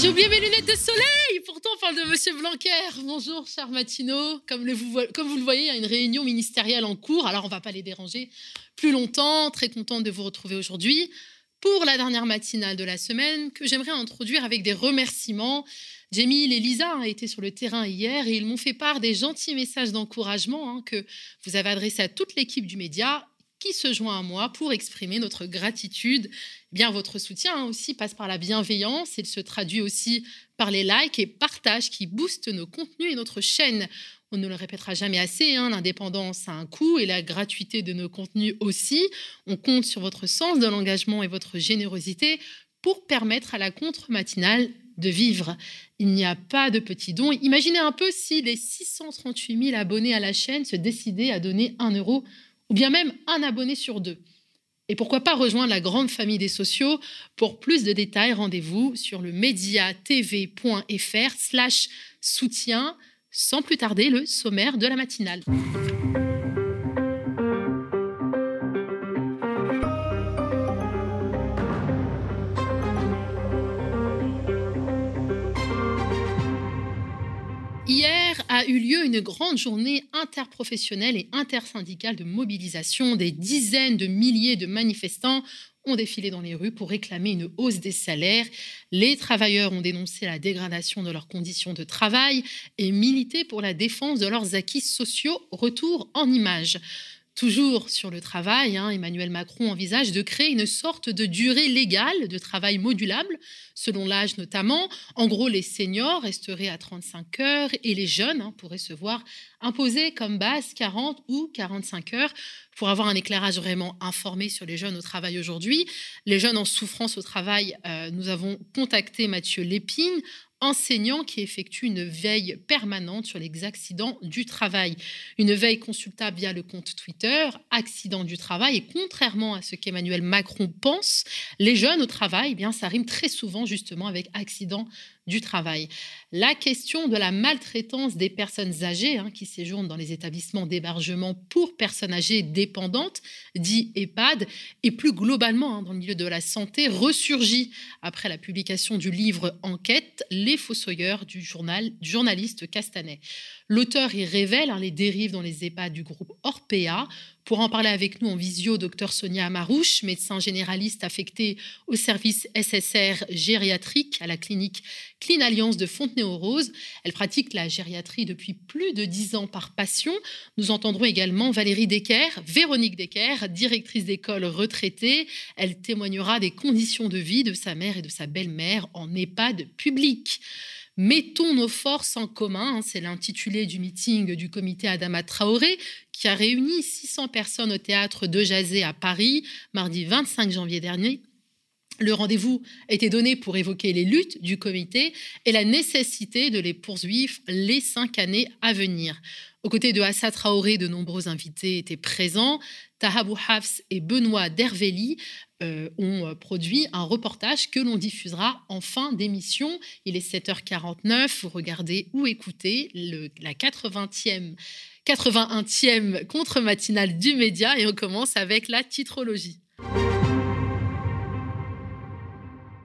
J'ai oublié mes lunettes de soleil. Pourtant, on parle de Monsieur Blanquer. Bonjour, cher vous, comme vous le voyez, il y a une réunion ministérielle en cours. Alors, on ne va pas les déranger plus longtemps. Très contente de vous retrouver aujourd'hui pour la dernière matinale de la semaine que j'aimerais introduire avec des remerciements. Jamie et Lisa ont été sur le terrain hier et ils m'ont fait part des gentils messages d'encouragement hein, que vous avez adressés à toute l'équipe du média qui se joint à moi pour exprimer notre gratitude. Eh bien, votre soutien hein, aussi passe par la bienveillance. Il se traduit aussi par les likes et partages qui boostent nos contenus et notre chaîne. On ne le répétera jamais assez, hein, l'indépendance a un coût et la gratuité de nos contenus aussi. On compte sur votre sens de l'engagement et votre générosité pour permettre à la contre-matinale de vivre. Il n'y a pas de petits dons. Imaginez un peu si les 638 000 abonnés à la chaîne se décidaient à donner un euro ou bien même un abonné sur deux. Et pourquoi pas rejoindre la grande famille des sociaux Pour plus de détails, rendez-vous sur le mediatv.fr slash soutien. Sans plus tarder, le sommaire de la matinale. Lieu une grande journée interprofessionnelle et intersyndicale de mobilisation. Des dizaines de milliers de manifestants ont défilé dans les rues pour réclamer une hausse des salaires. Les travailleurs ont dénoncé la dégradation de leurs conditions de travail et milité pour la défense de leurs acquis sociaux. Retour en images. Toujours sur le travail, hein, Emmanuel Macron envisage de créer une sorte de durée légale de travail modulable, selon l'âge notamment. En gros, les seniors resteraient à 35 heures et les jeunes hein, pourraient se voir imposer comme base 40 ou 45 heures. Pour avoir un éclairage vraiment informé sur les jeunes au travail aujourd'hui, les jeunes en souffrance au travail, euh, nous avons contacté Mathieu Lépine, enseignant qui effectue une veille permanente sur les accidents du travail. Une veille consultable via le compte Twitter, accident du travail. Et contrairement à ce qu'Emmanuel Macron pense, les jeunes au travail, eh bien, ça rime très souvent justement avec accident du travail. La question de la maltraitance des personnes âgées hein, qui séjournent dans les établissements d'hébergement pour personnes âgées dépendantes, dit EHPAD, et plus globalement hein, dans le milieu de la santé, ressurgit après la publication du livre Enquête, Les Fossoyeurs du, journal, du journaliste Castanet. L'auteur y révèle hein, les dérives dans les EHPAD du groupe Orpea. Pour en parler avec nous en visio, docteur Sonia Amarouche, médecin généraliste affecté au service SSR gériatrique à la clinique Clean Alliance de Fontenay-aux-Roses. Elle pratique la gériatrie depuis plus de dix ans par passion. Nous entendrons également Valérie Decker, Véronique Decker, directrice d'école retraitée. Elle témoignera des conditions de vie de sa mère et de sa belle-mère en EHPAD public. Mettons nos forces en commun, hein, c'est l'intitulé du meeting du comité Adama Traoré, qui a réuni 600 personnes au théâtre de Jazé à Paris, mardi 25 janvier dernier. Le rendez-vous été donné pour évoquer les luttes du comité et la nécessité de les poursuivre les cinq années à venir. Aux côtés de Assa Traoré, de nombreux invités étaient présents. Tahabou Hafs et Benoît Derveli euh, ont euh, produit un reportage que l'on diffusera en fin d'émission. Il est 7h49, vous regardez ou écoutez la 80e, 81e contre-matinale du média et on commence avec la titrologie.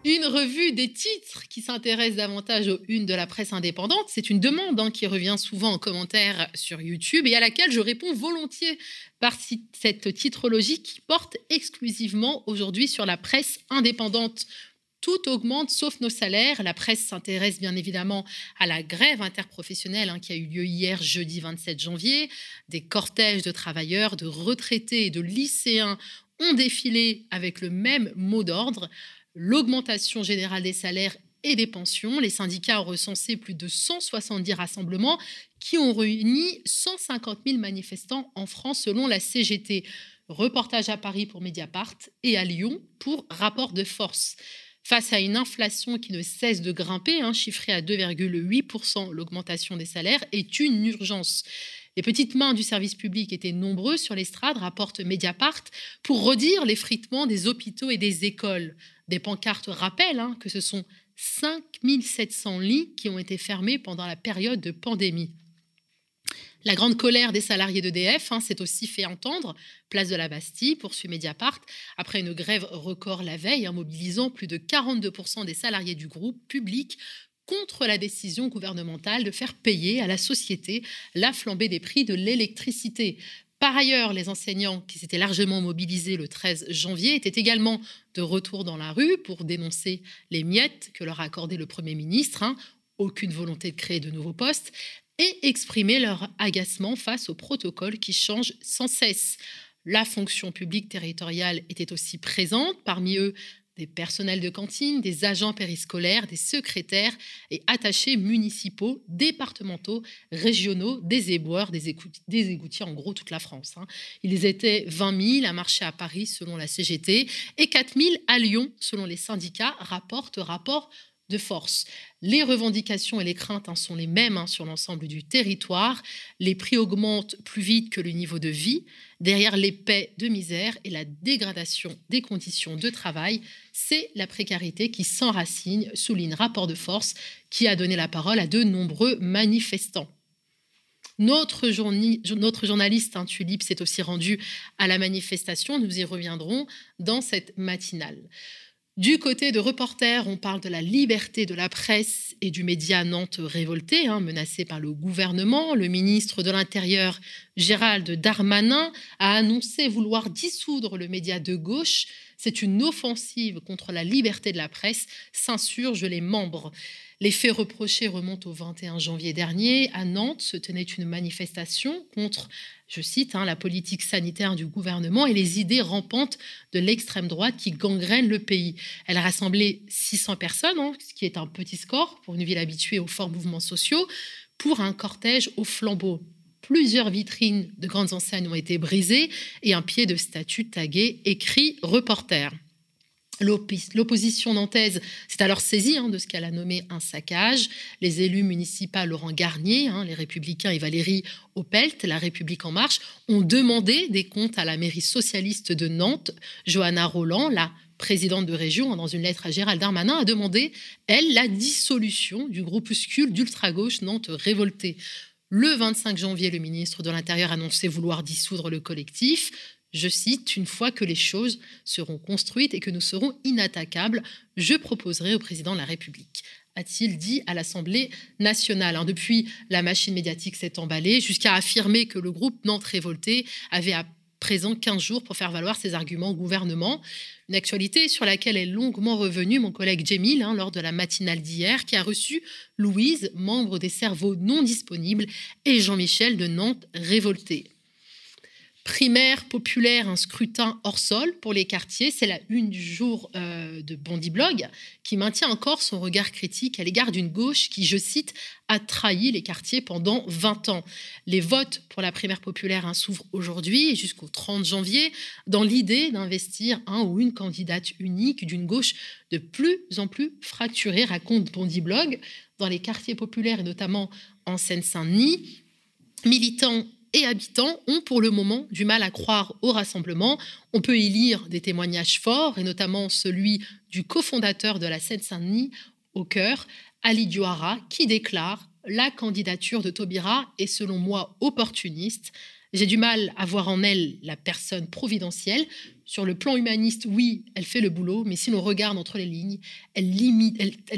Une revue des titres qui s'intéresse davantage aux unes de la presse indépendante. C'est une demande hein, qui revient souvent en commentaire sur YouTube et à laquelle je réponds volontiers par cette titrologie qui porte exclusivement aujourd'hui sur la presse indépendante tout augmente sauf nos salaires. La presse s'intéresse bien évidemment à la grève interprofessionnelle hein, qui a eu lieu hier, jeudi 27 janvier. Des cortèges de travailleurs, de retraités et de lycéens ont défilé avec le même mot d'ordre l'augmentation générale des salaires et des pensions. Les syndicats ont recensé plus de 170 rassemblements qui ont réuni 150 000 manifestants en France selon la CGT. Reportage à Paris pour Mediapart et à Lyon pour Rapport de force. Face à une inflation qui ne cesse de grimper, hein, chiffrée à 2,8%, l'augmentation des salaires est une urgence. Les petites mains du service public étaient nombreuses sur l'estrade, rapporte Mediapart, pour redire l'effritement des hôpitaux et des écoles. Des pancartes rappellent hein, que ce sont 5700 lits qui ont été fermés pendant la période de pandémie. La grande colère des salariés d'EDF hein, s'est aussi fait entendre. Place de la Bastille, poursuit Mediapart, après une grève record la veille, hein, mobilisant plus de 42% des salariés du groupe public contre la décision gouvernementale de faire payer à la société la flambée des prix de l'électricité. Par ailleurs, les enseignants qui s'étaient largement mobilisés le 13 janvier étaient également de retour dans la rue pour dénoncer les miettes que leur a accordé le Premier ministre. Hein. aucune volonté de créer de nouveaux postes, et exprimer leur agacement face au protocole qui change sans cesse. La fonction publique territoriale était aussi présente, parmi eux des personnels de cantine, des agents périscolaires, des secrétaires et attachés municipaux, départementaux, régionaux, des éboueurs, des, égoutiers, en gros toute la France. Hein. Ils étaient 20 000 à marcher à Paris selon la CGT et 4 000 à Lyon selon les syndicats, rapporte rapport de force. Les revendications et les craintes hein, sont les mêmes hein, sur l'ensemble du territoire. Les prix augmentent plus vite que le niveau de vie. Derrière les paix de misère et la dégradation des conditions de travail, c'est la précarité qui s'enracine, souligne rapport de force qui a donné la parole à de nombreux manifestants. Notre, journaliste hein, Tulip s'est aussi rendu à la manifestation. Nous y reviendrons dans cette matinale. Du côté de reporters, on parle de la liberté de la presse et du média Nantes révolté, hein, menacé par le gouvernement. Le ministre de l'Intérieur, Gérald Darmanin, a annoncé vouloir dissoudre le média de gauche. C'est une offensive contre la liberté de la presse, s'insurgent les membres. Les faits reprochés remontent au 21 janvier dernier. À Nantes se tenait une manifestation contre, je cite, hein, la politique sanitaire du gouvernement et les idées rampantes de l'extrême droite qui gangrènent le pays. Elle a rassemblé 600 personnes, hein, ce qui est un petit score pour une ville habituée aux forts mouvements sociaux, pour un cortège au flambeau. Plusieurs vitrines de grandes enseignes ont été brisées et un pied de statue tagué écrit reporter. L'opposition nantaise s'est alors saisie hein, de ce qu'elle a nommé un saccage. Les élus municipaux Laurent Garnier, hein, les Républicains et Valérie Opelt, La République en marche, ont demandé des comptes à la mairie socialiste de Nantes. Johanna Roland, la présidente de région, dans une lettre à Gérald Darmanin, a demandé, elle, la dissolution du groupuscule d'ultra-gauche Nantes révolté. Le 25 janvier, le ministre de l'Intérieur annonçait vouloir dissoudre le collectif je cite, une fois que les choses seront construites et que nous serons inattaquables, je proposerai au président de la République a-t-il dit à l'Assemblée nationale. Hein, depuis, la machine médiatique s'est emballée jusqu'à affirmer que le groupe Nantes Révolté avait à présent 15 jours pour faire valoir ses arguments au gouvernement. Une actualité sur laquelle est longuement revenu mon collègue Jemil hein, lors de la matinale d'hier, qui a reçu Louise, membre des cerveaux non disponibles, et Jean-Michel de Nantes Révolté primaire populaire, un scrutin hors sol pour les quartiers. C'est la une du jour euh, de Bondi Blog qui maintient encore son regard critique à l'égard d'une gauche qui, je cite, a trahi les quartiers pendant 20 ans. Les votes pour la primaire populaire hein, s'ouvrent aujourd'hui jusqu'au 30 janvier dans l'idée d'investir un ou une candidate unique d'une gauche de plus en plus fracturée, raconte Bondi Blog, dans les quartiers populaires et notamment en Seine-Saint-Denis. Militants et habitants ont pour le moment du mal à croire au rassemblement. On peut y lire des témoignages forts, et notamment celui du cofondateur de la Seine-Saint-Denis au cœur, Ali Diouara, qui déclare La candidature de Taubira est selon moi opportuniste. J'ai du mal à voir en elle la personne providentielle. Sur le plan humaniste, oui, elle fait le boulot, mais si l'on regarde entre les lignes, elle limite, elle,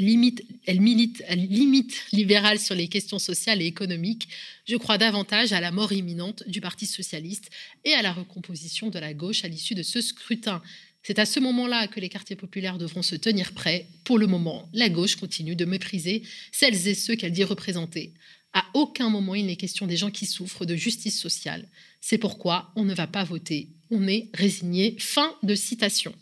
milite, elle limite libérale sur les questions sociales et économiques. Je crois davantage à la mort imminente du Parti socialiste et à la recomposition de la gauche à l'issue de ce scrutin. C'est à ce moment-là que les quartiers populaires devront se tenir prêts. Pour le moment, la gauche continue de mépriser celles et ceux qu'elle dit représenter. À aucun moment il n'est question des gens qui souffrent de justice sociale. C'est pourquoi on ne va pas voter. On est résigné. Fin de citation.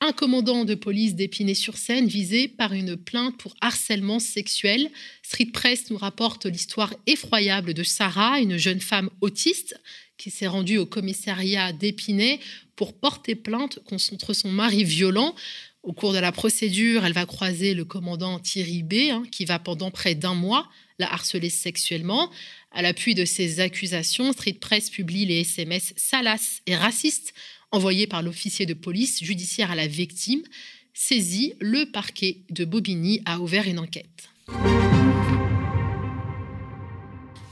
Un commandant de police d'Épinay-sur-Seine visé par une plainte pour harcèlement sexuel. Street Press nous rapporte l'histoire effroyable de Sarah, une jeune femme autiste qui s'est rendue au commissariat d'Épinay pour porter plainte contre son mari violent. Au cours de la procédure, elle va croiser le commandant Thierry B, hein, qui va pendant près d'un mois la harceler sexuellement. À l'appui de ces accusations, Street Press publie les SMS salaces et racistes envoyés par l'officier de police judiciaire à la victime. Saisi, le parquet de Bobigny a ouvert une enquête.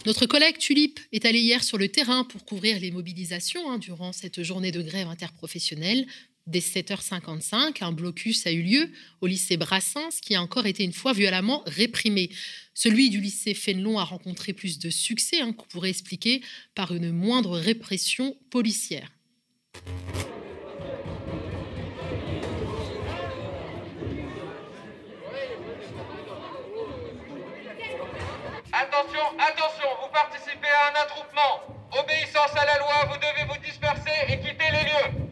Notre collègue Tulip est allé hier sur le terrain pour couvrir les mobilisations hein, durant cette journée de grève interprofessionnelle. Dès 7h55, un blocus a eu lieu au lycée Brassens qui a encore été une fois violemment réprimé. Celui du lycée Fénelon a rencontré plus de succès, hein, qu'on pourrait expliquer par une moindre répression policière. Attention, attention, vous participez à un attroupement. Obéissance à la loi, vous devez vous disperser et quitter les lieux.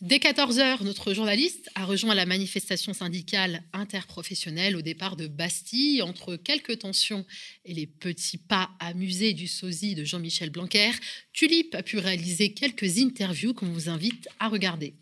Dès 14h, notre journaliste a rejoint la manifestation syndicale interprofessionnelle au départ de Bastille. Entre quelques tensions et les petits pas amusés du sosie de Jean-Michel Blanquer, Tulip a pu réaliser quelques interviews qu'on vous invite à regarder.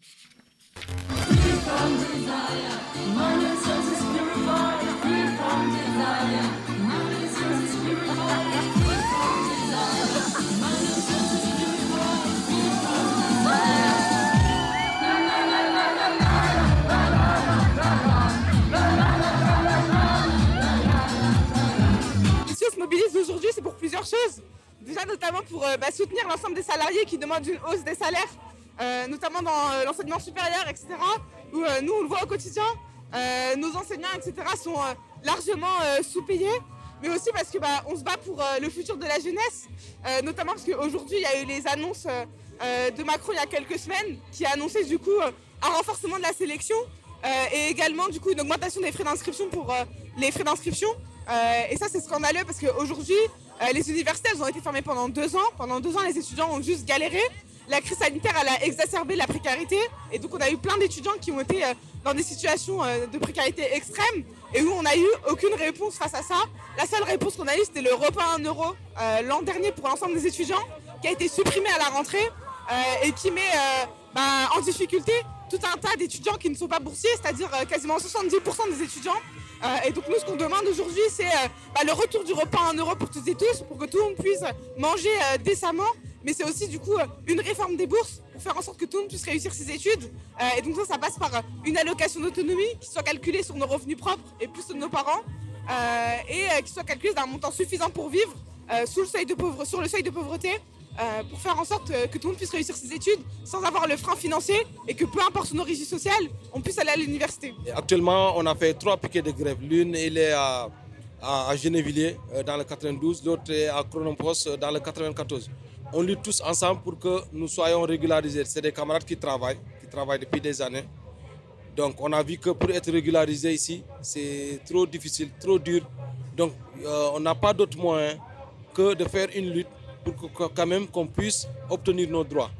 Aujourd'hui, c'est pour plusieurs choses. Déjà, notamment pour euh, bah, soutenir l'ensemble des salariés qui demandent une hausse des salaires, euh, notamment dans euh, l'enseignement supérieur, etc. Où nous, on le voit au quotidien, nos enseignants, etc. sont largement sous-payés. Mais aussi parce que bah, on se bat pour le futur de la jeunesse, notamment parce qu'aujourd'hui, il y a eu les annonces de Macron il y a quelques semaines qui a annoncé du coup un renforcement de la sélection et également du coup une augmentation des frais d'inscription pour les frais d'inscription. Euh, et ça, c'est scandaleux parce qu'aujourd'hui, euh, les universités, elles ont été fermées pendant deux ans. Pendant deux ans, les étudiants ont juste galéré. La crise sanitaire, elle a exacerbé la précarité. Et donc, on a eu plein d'étudiants qui ont été euh, dans des situations de précarité extrême et où on n'a eu aucune réponse face à ça. La seule réponse qu'on a eue, c'était le repas à 1 euro l'an dernier pour l'ensemble des étudiants, qui a été supprimé à la rentrée et qui met bah, en difficulté tout un tas d'étudiants qui ne sont pas boursiers, c'est-à-dire quasiment 70% des étudiants euh, et donc nous, ce qu'on demande aujourd'hui, c'est euh, bah, le retour du repas à 1 euro pour toutes et tous, pour que tout le monde puisse manger euh, décemment. Mais c'est aussi du coup une réforme des bourses pour faire en sorte que tout le monde puisse réussir ses études. et donc ça, ça passe par une allocation d'autonomie qui soit calculée sur nos revenus propres et plus de nos parents, et qui soit calculée d'un montant suffisant pour vivre sous sur le seuil de pauvreté euh, pour faire en sorte euh, que tout le monde puisse réussir ses études sans avoir le frein financier et que peu importe son origine sociale, on puisse aller à l'université. Actuellement, on a fait trois piquets de grève. L'une, est à, à, Genévilliers, euh, dans le 92, l'autre est à Chronopost, dans le 94. On lutte tous ensemble pour que nous soyons régularisés. C'est des camarades qui travaillent, qui travaillent depuis des années. Donc on a vu que pour être régularisé ici, c'est trop difficile, trop dur. Donc on n'a pas d'autre moyen que de faire une lutte pour quand même qu'on puisse obtenir nos droits.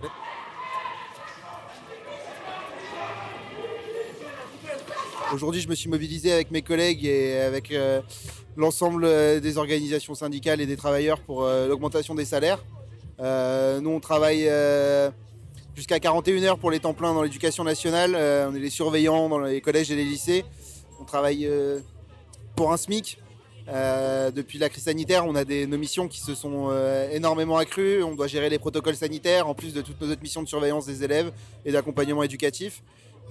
Aujourd'hui, je me suis mobilisé avec mes collègues et avec euh, l'ensemble euh, des organisations syndicales et des travailleurs pour euh, l'augmentation des salaires. nous, on travaille jusqu'à 41 heures pour les temps pleins dans l'éducation nationale. on est les surveillants dans les collèges et les lycées. On travaille pour un SMIC. Euh, depuis la crise sanitaire, on a des, nos missions qui se sont euh, énormément accrues. On doit gérer les protocoles sanitaires, en plus de toutes nos autres missions de surveillance des élèves et d'accompagnement éducatif.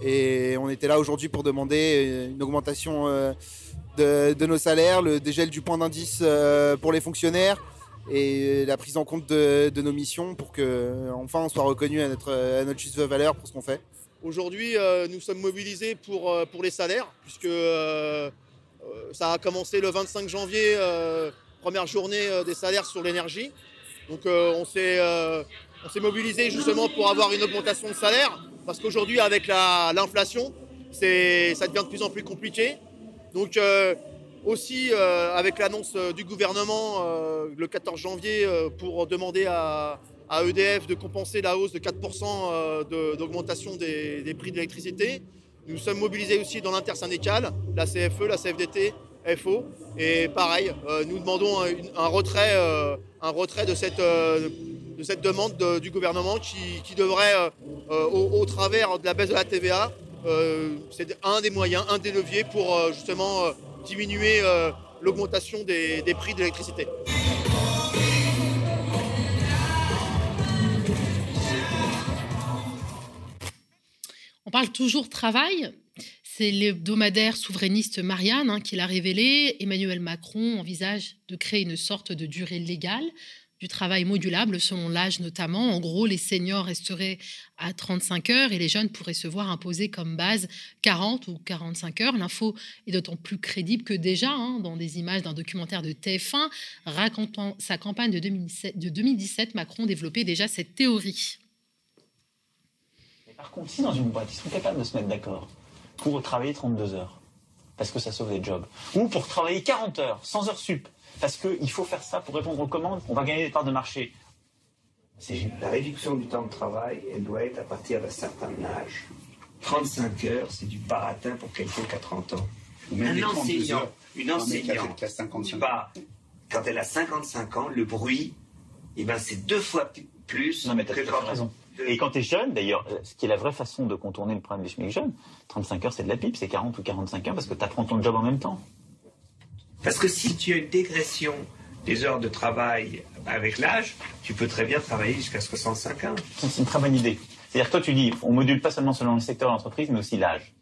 Et on était là aujourd'hui pour demander une augmentation euh, de, nos salaires, le dégel du point d'indice pour les fonctionnaires et la prise en compte de, nos missions pour que enfin on soit reconnu à notre, à notre juste valeur pour ce qu'on fait. Aujourd'hui, nous sommes mobilisés pour, pour les salaires, puisque euh, ça a commencé le 25 janvier, euh, première journée euh, des salaires sur l'énergie. Donc on s'est mobilisé justement pour avoir une augmentation de salaire, parce qu'aujourd'hui avec l'inflation, ça devient de plus en plus compliqué. Donc aussi avec l'annonce du gouvernement le 14 janvier pour demander à, EDF de compenser la hausse de 4% d'augmentation des, prix de l'électricité. Nous sommes mobilisés aussi dans l'intersyndical, la CFE, la CFDT, FO. Et pareil, euh, nous demandons un, retrait, euh, un retrait de cette, euh, demande du gouvernement qui, devrait, au, travers de la baisse de la TVA, c'est un des moyens, un des leviers pour justement diminuer l'augmentation des prix de l'électricité. On parle toujours travail. C'est l'hebdomadaire souverainiste Marianne hein, qui l'a révélé. Emmanuel Macron envisage de créer une sorte de durée légale du travail modulable selon l'âge notamment. En gros, les seniors resteraient à 35 heures et les jeunes pourraient se voir imposer comme base 40 ou 45 heures. L'info est d'autant plus crédible que déjà, hein, dans des images d'un documentaire de TF1 racontant sa campagne de 2017, de 2017 Macron développait déjà cette théorie. Par contre, si dans une boîte, ils sont capables de se mettre d'accord pour travailler 32 heures, parce que ça sauve les jobs, ou pour travailler 40 heures, sans heures sup, parce qu'il faut faire ça pour répondre aux commandes, on va gagner des parts de marché. La réduction du temps de travail, elle doit être à partir d'un certain âge. 35 heures, c'est du baratin pour quelqu'un qui a 30 ans. un enseignant, une enseignante, quand elle a 55 ans, le bruit, eh ben, c'est deux fois plus non, mais que raison. Et quand tu es jeune, d'ailleurs, euh, ce qui est la vraie façon de contourner le problème du SMIC jeune, 35 heures c'est de la pipe, c'est 40 ou 45 heures parce que tu apprends ton job en même temps. Parce que si tu as une dégression des heures de travail avec l'âge, tu peux très bien travailler jusqu'à 65 ans. C'est une très bonne idée. C'est-à-dire que toi, tu dis, on module pas seulement selon le secteur de l'entreprise, mais aussi l'âge.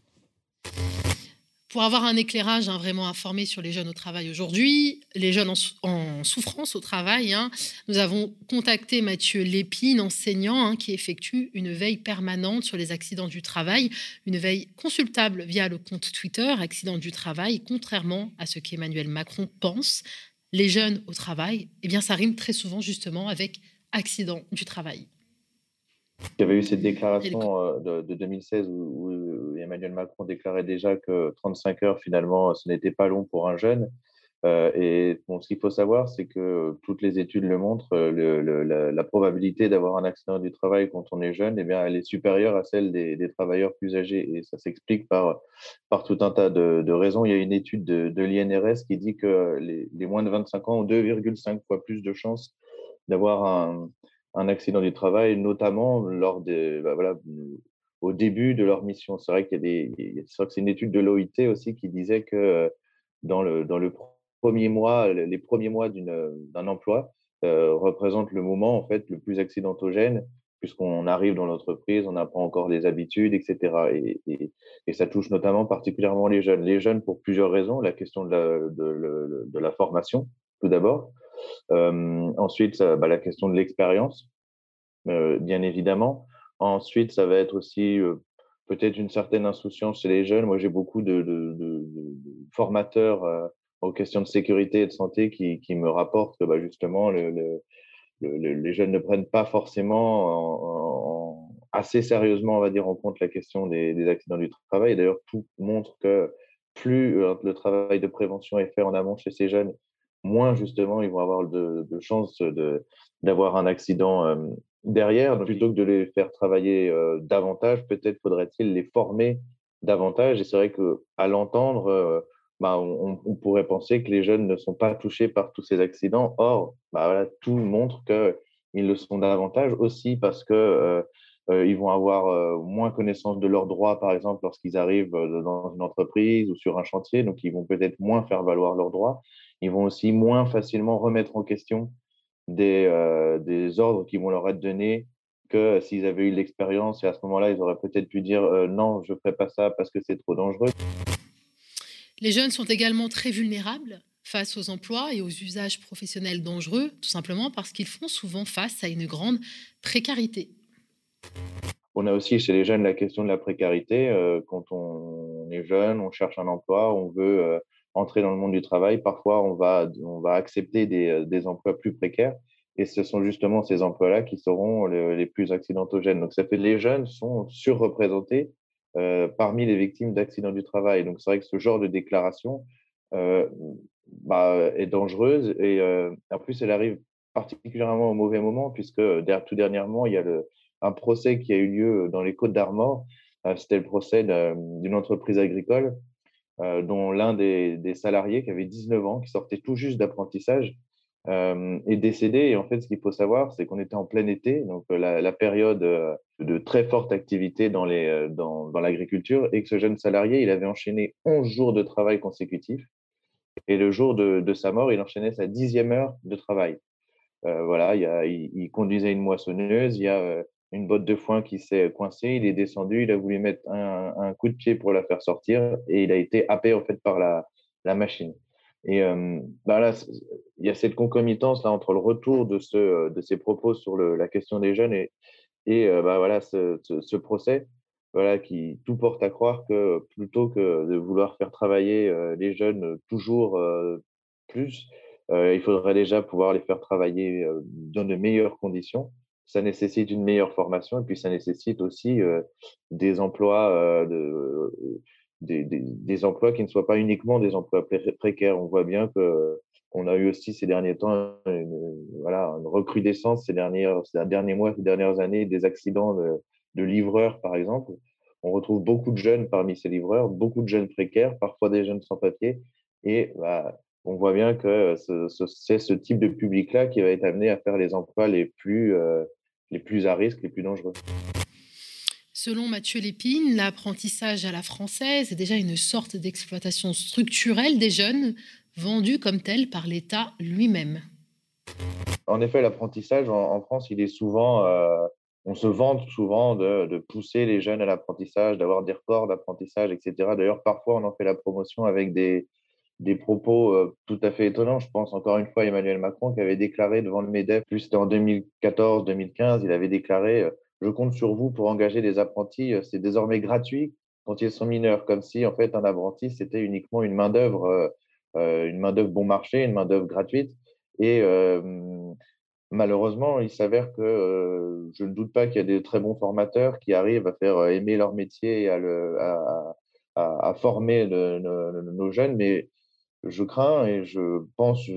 Pour avoir un éclairage hein, vraiment informé sur les jeunes au travail aujourd'hui, les jeunes en, souffrance au travail, hein, nous avons contacté Mathieu Lépine, enseignant, hein, qui effectue une veille permanente sur les accidents du travail, une veille consultable via le compte Twitter Accidents du travail, contrairement à ce qu'Emmanuel Macron pense. Les jeunes au travail, eh bien, ça rime très souvent justement avec accident du travail. Il y avait eu cette déclaration euh, de, 2016 où, Emmanuel Macron déclarait déjà que 35 heures, finalement, ce n'était pas long pour un jeune. Euh, et bon, ce qu'il faut savoir, c'est que toutes les études le montrent, euh, la, probabilité d'avoir un accident du travail quand on est jeune, eh bien, elle est supérieure à celle des, travailleurs plus âgés. Et ça s'explique par, par tout un tas de, raisons. Il y a une étude de, l'INRS qui dit que les, les, moins de 25 ans ont 2,5 fois plus de chances d'avoir un, un accident du travail, notamment lors des, bah, voilà, au début de leur mission. C'est vrai qu'il y a des, c'est une étude de l'OIT aussi qui disait que dans le, dans le premier mois, les premiers mois d'un emploi euh, représentent le moment en fait le plus accidentogène puisqu'on arrive dans l'entreprise, on apprend encore des habitudes, etc. Et, et, ça touche notamment particulièrement les jeunes. Les jeunes pour plusieurs raisons. La question de de, de la formation, tout d'abord. Euh, ensuite, bah, la question de l'expérience, euh, bien évidemment. Ensuite, ça va être aussi euh, peut-être une certaine insouciance chez les jeunes. Moi, j'ai beaucoup de, formateurs aux questions de sécurité et de santé qui, qui me rapportent que bah, justement, le, les jeunes ne prennent pas forcément assez sérieusement, on va dire, en compte la question des accidents du travail. D'ailleurs, tout montre que plus le travail de prévention est fait en amont chez ces jeunes, moins justement ils vont avoir de, chances d'avoir un accident euh, derrière. Donc, plutôt que de les faire travailler euh, davantage, peut-être faudrait-il les former davantage. Et c'est vrai qu'à l'entendre, euh, bah, on, pourrait penser que les jeunes ne sont pas touchés par tous ces accidents. Or, bah, voilà, tout montre qu'ils le sont davantage aussi parce que ils vont avoir moins connaissance de leurs droits, par exemple, lorsqu'ils arrivent dans une entreprise ou sur un chantier. Donc, ils vont peut-être moins faire valoir leurs droits ils vont aussi moins facilement remettre en question des, euh, des ordres qui vont leur être donnés que s'ils avaient eu l'expérience et à ce moment-là, ils auraient peut-être pu dire euh, non, je ne ferai pas ça parce que c'est trop dangereux. Les jeunes sont également très vulnérables face aux emplois et aux usages professionnels dangereux, tout simplement parce qu'ils font souvent face à une grande précarité. On a aussi chez les jeunes la question de la précarité. Euh, quand on est jeune, on cherche un emploi, on veut entrer dans le monde du travail, parfois on va, on va accepter des, euh, des emplois plus précaires. Et ce sont justement ces emplois-là qui seront les, plus accidentogènes. Donc, ça fait les jeunes sont surreprésentés euh, parmi les victimes d'accidents du travail. Donc, c'est vrai que ce genre de déclaration euh, bah, est dangereuse. Et en plus, elle arrive particulièrement au mauvais moment, puisque tout dernièrement, il y a le, un procès qui a eu lieu dans les Côtes d'Armor. C'était le procès d'une entreprise agricole dont l'un des, salariés qui avait 19 ans, qui sortait tout juste d'apprentissage, euh, est décédé. Et en fait, ce qu'il faut savoir, c'est qu'on était en plein été, donc euh, la, période de très forte activité dans, les, dans, dans l'agriculture, et que ce jeune salarié, il avait enchaîné 11 jours de travail consécutifs. Et le jour de, de sa mort, il enchaînait sa dixième heure de travail. voilà, il, a, il, conduisait une moissonneuse, il y a une botte de foin qui s'est coincée, il est descendu, il a voulu mettre un, coup de pied pour la faire sortir et il a été happé en fait par la, la machine. Et bah là, il y a cette concomitance là entre le retour de, ce, de ces propos sur la question des jeunes et, et bah voilà, ce, ce, procès voilà, qui tout porte à croire que plutôt que de vouloir faire travailler les jeunes toujours plus, il faudrait déjà pouvoir les faire travailler dans de meilleures conditions. Ça nécessite une meilleure formation et puis ça nécessite aussi des emplois de, des, des, emplois qui ne soient pas uniquement des emplois précaires. On voit bien que on a eu aussi ces derniers temps une, voilà, une recrudescence ces, dernières, ces derniers mois, ces dernières années des accidents de, de, livreurs, par exemple. On retrouve beaucoup de jeunes parmi ces livreurs, beaucoup de jeunes précaires, parfois des jeunes sans papier. Et bah, on voit bien que c'est ce, type de public-là qui va être amené à faire les emplois les plus, euh, les plus à risque, les plus dangereux. Selon Mathieu Lépine, l'apprentissage à la française est déjà une sorte d'exploitation structurelle des jeunes, vendue comme telle par l'État lui-même. En effet, l'apprentissage en, France, il est souvent, euh, on se vante souvent de, pousser les jeunes à l'apprentissage, d'avoir des records d'apprentissage, etc. D'ailleurs, parfois, on en fait la promotion avec des, des propos euh, tout à fait étonnants. Je pense encore une fois Emmanuel Macron qui avait déclaré devant le MEDEF, plus c'était en 2014-2015, il avait déclaré euh, je compte sur vous pour engager des apprentis. Euh, c'est désormais gratuit quand ils sont mineurs, comme si en fait un apprenti c'était uniquement une main d'œuvre, euh, une main d'œuvre bon marché, une main d'œuvre gratuite. Et malheureusement, il s'avère que je ne doute pas qu'il y a des très bons formateurs qui arrivent à faire aimer leur métier et à, le, à, former nos jeunes, mais je crains et je pense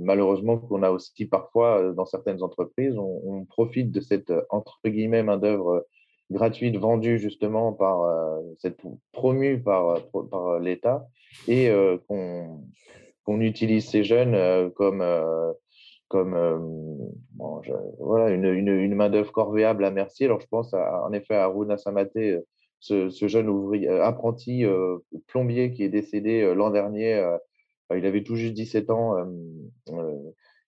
malheureusement qu'on a aussi parfois euh, dans certaines entreprises, on, profite de cette entre guillemets main d'œuvre gratuite vendue justement par euh, cette promue par, par l'État et euh, qu'on utilise ces jeunes comme comme voilà, une, une, main d'œuvre corvéable à merci. Alors je pense en effet à Aruna Samaté, ce, jeune ouvrier, euh, apprenti euh, plombier qui est décédé euh, l'an dernier. il avait tout juste 17 ans.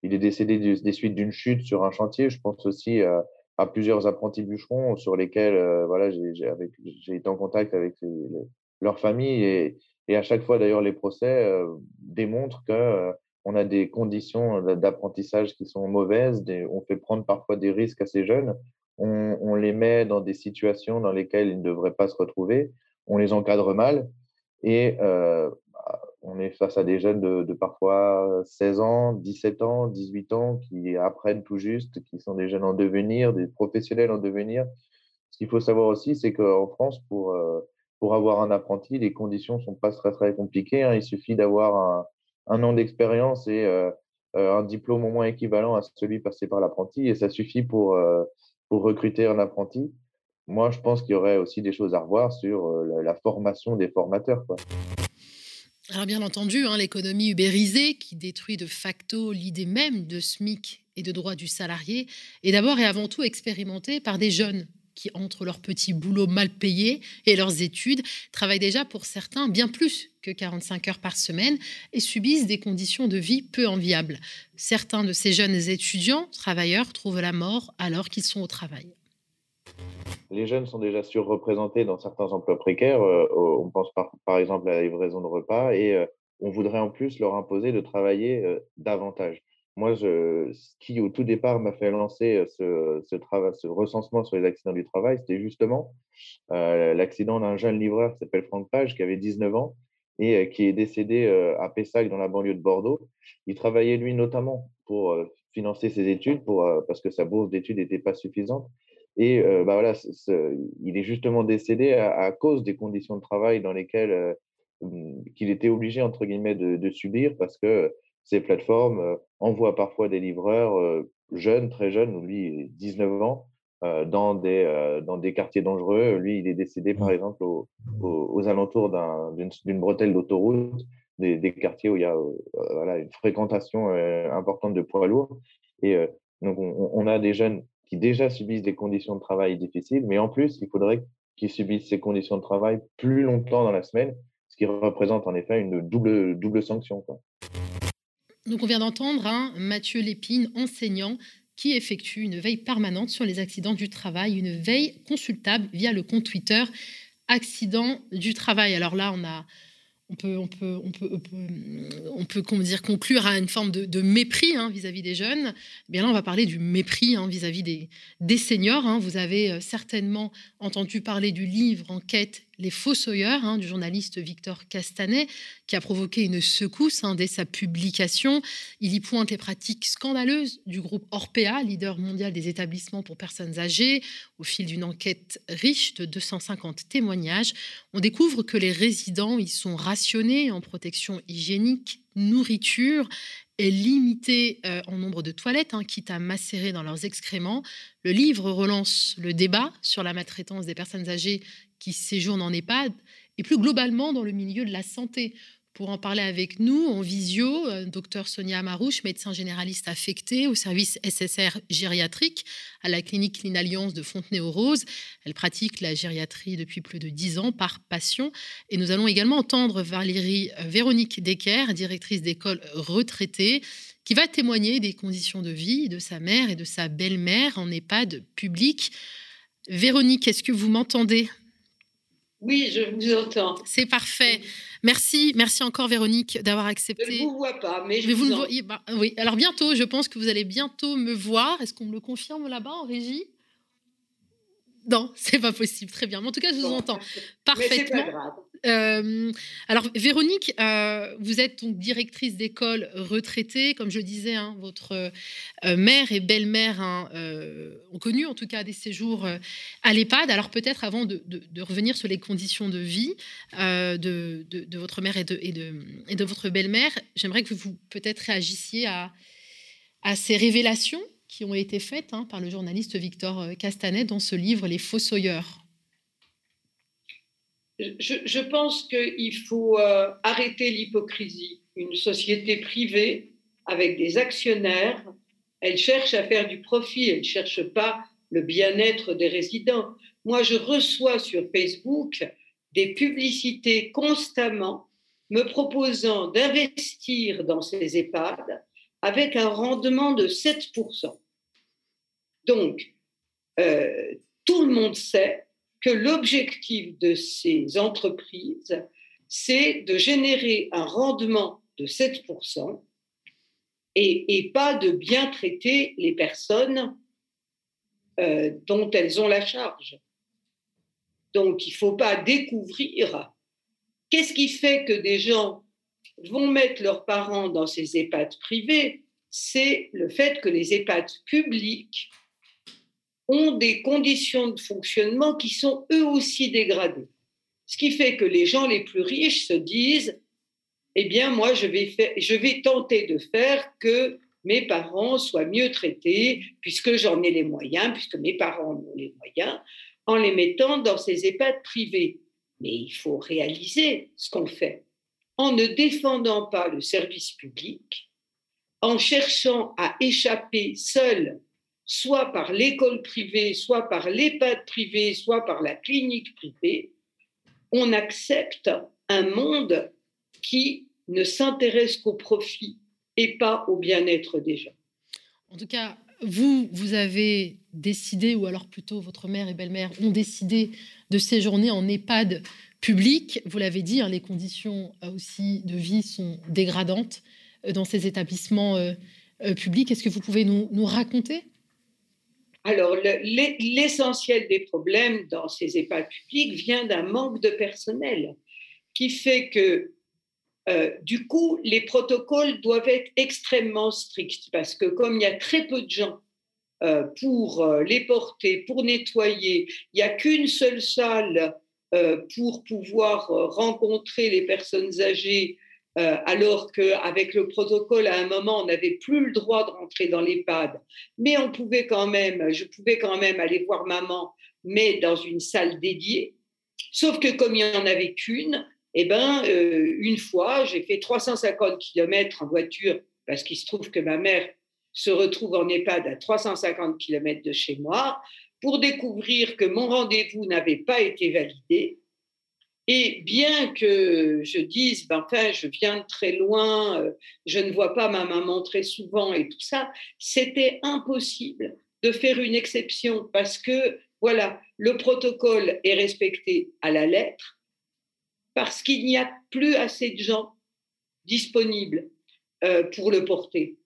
il est décédé des suites d'une chute sur un chantier. Je pense aussi à plusieurs apprentis bûcherons sur lesquels voilà, j'ai été en contact avec leurs familles. Et, et, à chaque fois, d'ailleurs, les procès démontrent que on a des conditions d'apprentissage qui sont mauvaises, on fait prendre parfois des risques à ces jeunes on, les met dans des situations dans lesquelles ils ne devraient pas se retrouver, on les encadre mal et euh, on est face à des jeunes de, parfois 16 ans, 17 ans, 18 ans qui apprennent tout juste, qui sont des jeunes en devenir, des professionnels en devenir. Ce qu'il faut savoir aussi, c'est qu'en France, pour, euh, pour avoir un apprenti, les conditions ne sont pas très, très compliquées. Hein. Il suffit d'avoir un, an d'expérience et euh, un diplôme au moins équivalent à celui passé par l'apprenti et ça suffit pour, pour recruter un apprenti. Moi, je pense qu'il y aurait aussi des choses à revoir sur euh, la, formation des formateurs. Alors bien entendu, hein, l'économie ubérisée qui détruit de facto l'idée même de SMIC et de droit du salarié est d'abord et avant tout expérimentée par des jeunes qui, entre leurs petits boulots mal payés et leurs études, travaillent déjà pour certains bien plus que 45 heures par semaine et subissent des conditions de vie peu enviables. Certains de ces jeunes étudiants, travailleurs, trouvent la mort alors qu'ils sont au travail. Les jeunes sont déjà surreprésentés dans certains emplois précaires. Euh, on pense par, par, exemple à la livraison de repas et euh, on voudrait en plus leur imposer de travailler euh, davantage. Moi, ce qui au tout départ m'a fait lancer ce, ce, recensement sur les accidents du travail, c'était justement l'accident d'un jeune livreur qui s'appelle Franck Page, qui avait 19 ans et euh, qui est décédé euh, à Pessac dans la banlieue de Bordeaux. Il travaillait lui notamment pour euh, financer ses études parce que sa bourse d'études n'était pas suffisante. Et bah il est justement décédé à, cause des conditions de travail dans lesquelles qu'il était obligé, entre guillemets, de, de, subir parce que ces plateformes envoient parfois des livreurs jeunes, très jeunes, lui, 19 ans, euh, dans, des, euh, dans des quartiers dangereux. Lui, il est décédé, par exemple, aux alentours d'une bretelle d'autoroute, des, des, quartiers où il y a euh, voilà, une fréquentation importante de poids lourds. Et donc, on, on, a des jeunes qui déjà subissent des conditions de travail difficiles, mais en plus, il faudrait qu'ils subissent ces conditions de travail plus longtemps dans la semaine, ce qui représente en effet une double, double sanction. Quoi. Donc on vient d'entendre hein, Mathieu Lépine, enseignant, qui effectue une veille permanente sur les accidents du travail, une veille consultable via le compte Twitter Accidents du travail. Alors là, on peut, on peut, on peut, on peut, comment dire, conclure à une forme de, mépris hein, vis-à-vis des jeunes. Eh bien là, on va parler du mépris hein, vis-à-vis des, des, seniors. Hein. Vous avez euh, certainement entendu parler du livre Enquête les Fossoyeurs hein, du journaliste Victor Castanet, qui a provoqué une secousse hein, dès sa publication. Il y pointe les pratiques scandaleuses du groupe Orpea, leader mondial des établissements pour personnes âgées. Au fil d'une enquête riche de 250 témoignages, on découvre que les résidents y sont rationnés en protection hygiénique, nourriture est limité euh, en nombre de toilettes, hein, quitte à macérer dans leurs excréments. Le livre relance le débat sur la maltraitance des personnes âgées qui séjournent en EHPAD et plus globalement dans le milieu de la santé. Pour en parler avec nous en visio, euh, docteur Sonia Amarouche, médecin généraliste affecté au service SSR gériatrique à la clinique L'Inalliance de Fontenay-aux-Roses. Elle pratique la gériatrie depuis plus de dix ans par passion. Et nous allons également entendre Valérie euh, Véronique Decker, directrice d'école retraitée, qui va témoigner des conditions de vie de sa mère et de sa belle-mère en EHPAD public. Véronique, est-ce que vous m'entendez? Oui, je vous entends. C'est parfait. Merci, merci encore Véronique d'avoir accepté. Je ne vous vois pas, mais je, vous, vous bah, oui, alors bientôt, je pense que vous allez bientôt me voir. Est-ce qu'on me le confirme là-bas en régie? Non, c'est pas possible. Très bien. Mais en tout cas, je vous entends parfaitement. Euh, alors, Véronique, euh, vous êtes donc directrice d'école retraitée. Comme je disais, hein, votre euh, mère et belle-mère hein, ont connu en tout cas des séjours à l'EHPAD. Alors, peut-être avant de, revenir sur les conditions de vie de, votre mère et de, votre belle-mère, j'aimerais que vous peut-être réagissiez à, ces révélations qui ont été faites hein, par le journaliste Victor euh, Castanet dans ce livre Les Fossoyeurs je, pense qu'il faut euh, arrêter l'hypocrisie. Une société privée avec des actionnaires, elle cherche à faire du profit, elle ne cherche pas le bien-être des résidents. Moi, je reçois sur Facebook des publicités constamment me proposant d'investir dans ces EHPAD avec un rendement de 7%. Donc, euh, tout le monde sait que l'objectif de ces entreprises, c'est de générer un rendement de 7% et, pas de bien traiter les personnes euh, dont elles ont la charge. Donc, il ne faut pas découvrir qu'est-ce qui fait que des gens vont mettre leurs parents dans ces EHPAD privés, c'est le fait que les EHPAD publics ont des conditions de fonctionnement qui sont eux aussi dégradées. Ce qui fait que les gens les plus riches se disent, eh bien, moi, je vais, je vais tenter de faire que mes parents soient mieux traités, puisque j'en ai les moyens, puisque mes parents ont les moyens, en les mettant dans ces EHPAD privés. Mais il faut réaliser ce qu'on fait. En ne défendant pas le service public, en cherchant à échapper seul soit par l'école privée, soit par l'EHPAD privé, soit par la clinique privée, on accepte un monde qui ne s'intéresse qu'au profit et pas au bien-être des gens. En tout cas, vous, vous avez décidé, ou alors plutôt votre mère et belle-mère ont décidé de séjourner en EHPAD public. Vous l'avez dit, hein, les conditions euh, aussi de vie sont dégradantes euh, dans ces établissements euh, publics. Est-ce que vous pouvez nous, nous raconter alors, l'essentiel des problèmes dans ces EHPAD publics vient d'un manque de personnel qui fait que, euh, du coup, les protocoles doivent être extrêmement stricts parce que comme il y a très peu de gens euh, pour euh, les porter, pour nettoyer, il n'y a qu'une seule salle pour pouvoir rencontrer les personnes âgées euh, alors qu'avec le protocole, à un moment, on n'avait plus le droit de rentrer dans l'EHPAD, mais on pouvait quand même, je pouvais quand même aller voir maman, mais dans une salle dédiée. Sauf que comme il n'y en avait qu'une, eh ben, euh, une fois, j'ai fait 350 km en voiture parce qu'il se trouve que ma mère se retrouve en EHPAD à 350 km de chez moi pour découvrir que mon rendez-vous n'avait pas été validé Et bien que je dise, ben, enfin, je viens de très loin, euh, je ne vois pas ma maman très souvent et tout ça, c'était impossible de faire une exception parce que, voilà, le protocole est respecté à la lettre, parce qu'il n'y a plus assez de gens disponibles euh, pour le porter.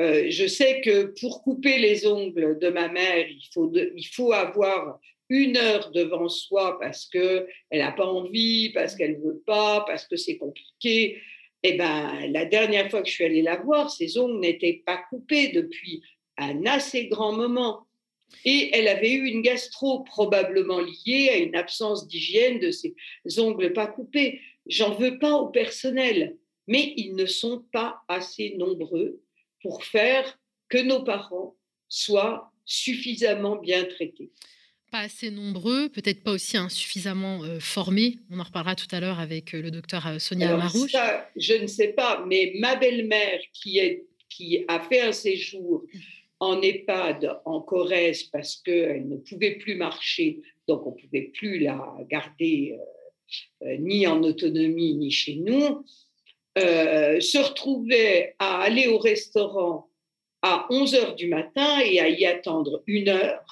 Euh, je sais que pour couper les ongles de ma mère, il faut, il faut avoir une heure devant soi parce qu'elle n'a pas envie, parce qu'elle ne veut pas, parce que c'est compliqué. Eh ben, la dernière fois que je suis allée la voir, ses ongles n'étaient pas coupés depuis un assez grand moment. Et elle avait eu une gastro probablement liée à une absence d'hygiène de ses ongles pas coupés. J'en veux pas au personnel, mais ils ne sont pas assez nombreux pour faire que nos parents soient suffisamment bien traités. Pas assez nombreux, peut-être pas aussi insuffisamment euh, formés. On en reparlera tout à l'heure avec euh, le docteur euh, Sonia Marouche. Ça, je ne sais pas, mais ma belle-mère qui, est, qui a fait un séjour en EHPAD en Corrèze parce qu'elle ne pouvait plus marcher, donc on ne pouvait plus la garder ni en autonomie ni chez nous, se retrouvait à aller au restaurant à 11 heures du matin et à y attendre une heure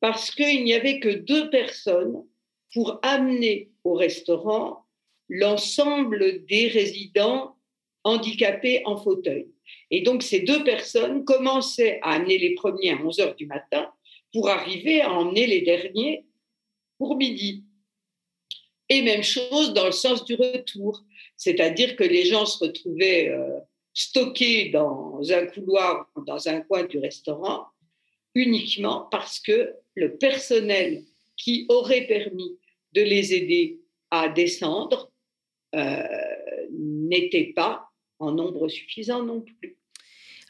parce qu'il n'y avait que deux personnes pour amener au restaurant l'ensemble des résidents handicapés en fauteuil. Et donc, ces deux personnes commençaient à amener les premiers à 11 heures du matin pour arriver à emmener les derniers pour midi. Et même chose dans le sens du retour, c'est-à-dire que les gens se retrouvaient euh, stockés dans un couloir, dans un coin du restaurant, uniquement parce que le personnel qui aurait permis de les aider à descendre euh, n'était pas en nombre suffisant non plus.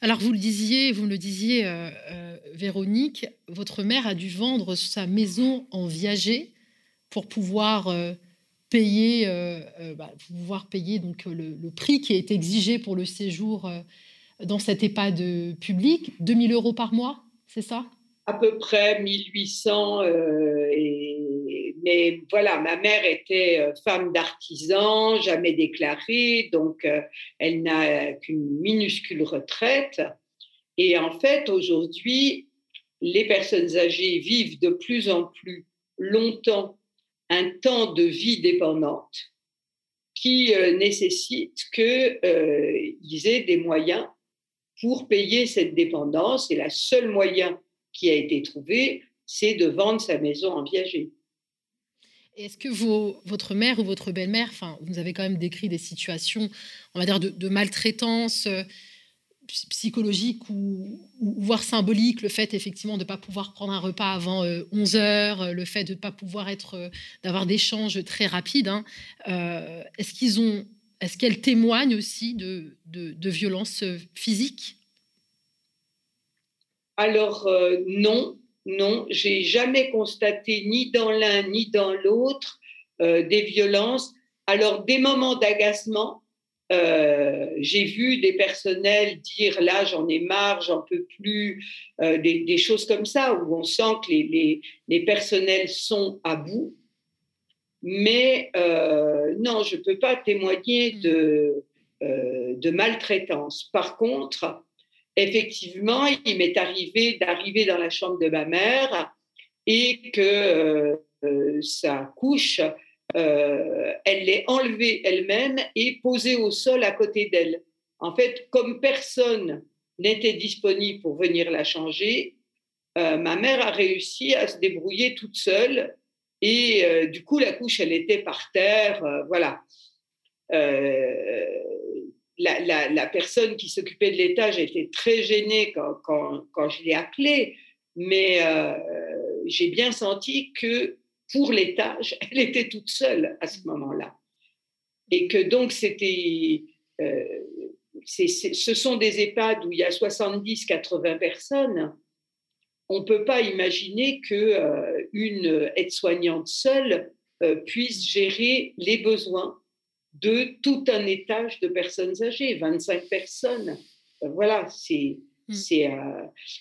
Alors vous le disiez, vous le disiez, euh, euh, Véronique, votre mère a dû vendre sa maison en viager pour pouvoir payer, bah, pouvoir payer donc le, prix qui est exigé pour le séjour dans cet EHPAD public, 2000 euros par mois? C'est ça? À peu près 1800. Euh. Mais voilà, ma mère était euh, femme d'artisan, jamais déclarée, donc euh, elle n'a qu'une minuscule retraite. Et en fait, aujourd'hui, les personnes âgées vivent de plus en plus longtemps un temps de vie dépendante qui nécessite qu'ils aient des moyens pour payer cette dépendance. Et le seul moyen qui a été trouvé, c'est de vendre sa maison en viager. Est-ce que votre mère ou votre belle-mère, enfin, vous avez quand même décrit des situations, on va dire, de, maltraitance euh, psychologique ou, voire symbolique, le fait effectivement de ne pas pouvoir prendre un repas avant 11 euh, heures, euh, le fait de ne pas pouvoir être, d'avoir d'échanges très rapides. Hein, est-ce qu'ils ont est-ce qu'elle témoigne aussi de, de, violences physiques? Alors euh, non, non, j'ai jamais constaté ni dans l'un ni dans l'autre euh, des violences. Alors des moments d'agacement, euh, j'ai vu des personnels dire là j'en ai marre, j'en peux plus, des, choses comme ça où on sent que les personnels sont à bout. Mais euh, non, je ne peux pas témoigner hmm. de, euh, de maltraitance. Par contre, effectivement, il m'est arrivé d'arriver dans la chambre de ma mère et que euh, sa couche, elle l'ait enlevée elle-même et posée au sol à côté d'elle. En fait, comme personne n'était disponible pour venir la changer, ma mère a réussi à se débrouiller toute seule et euh, du coup, la couche, elle était par terre. Euh, voilà. Euh, la, personne qui s'occupait de l'étage était très gênée quand, quand, je l'ai appelée, mais j'ai bien senti que pour l'étage, elle était toute seule à ce moment-là. Et que donc, c'était. ce sont des EHPAD où il y a 70-80 personnes on ne peut pas imaginer qu'une euh, aide-soignante seule euh, puisse gérer les besoins de tout un étage de personnes âgées, 25 personnes. Euh, voilà, c'est, mm.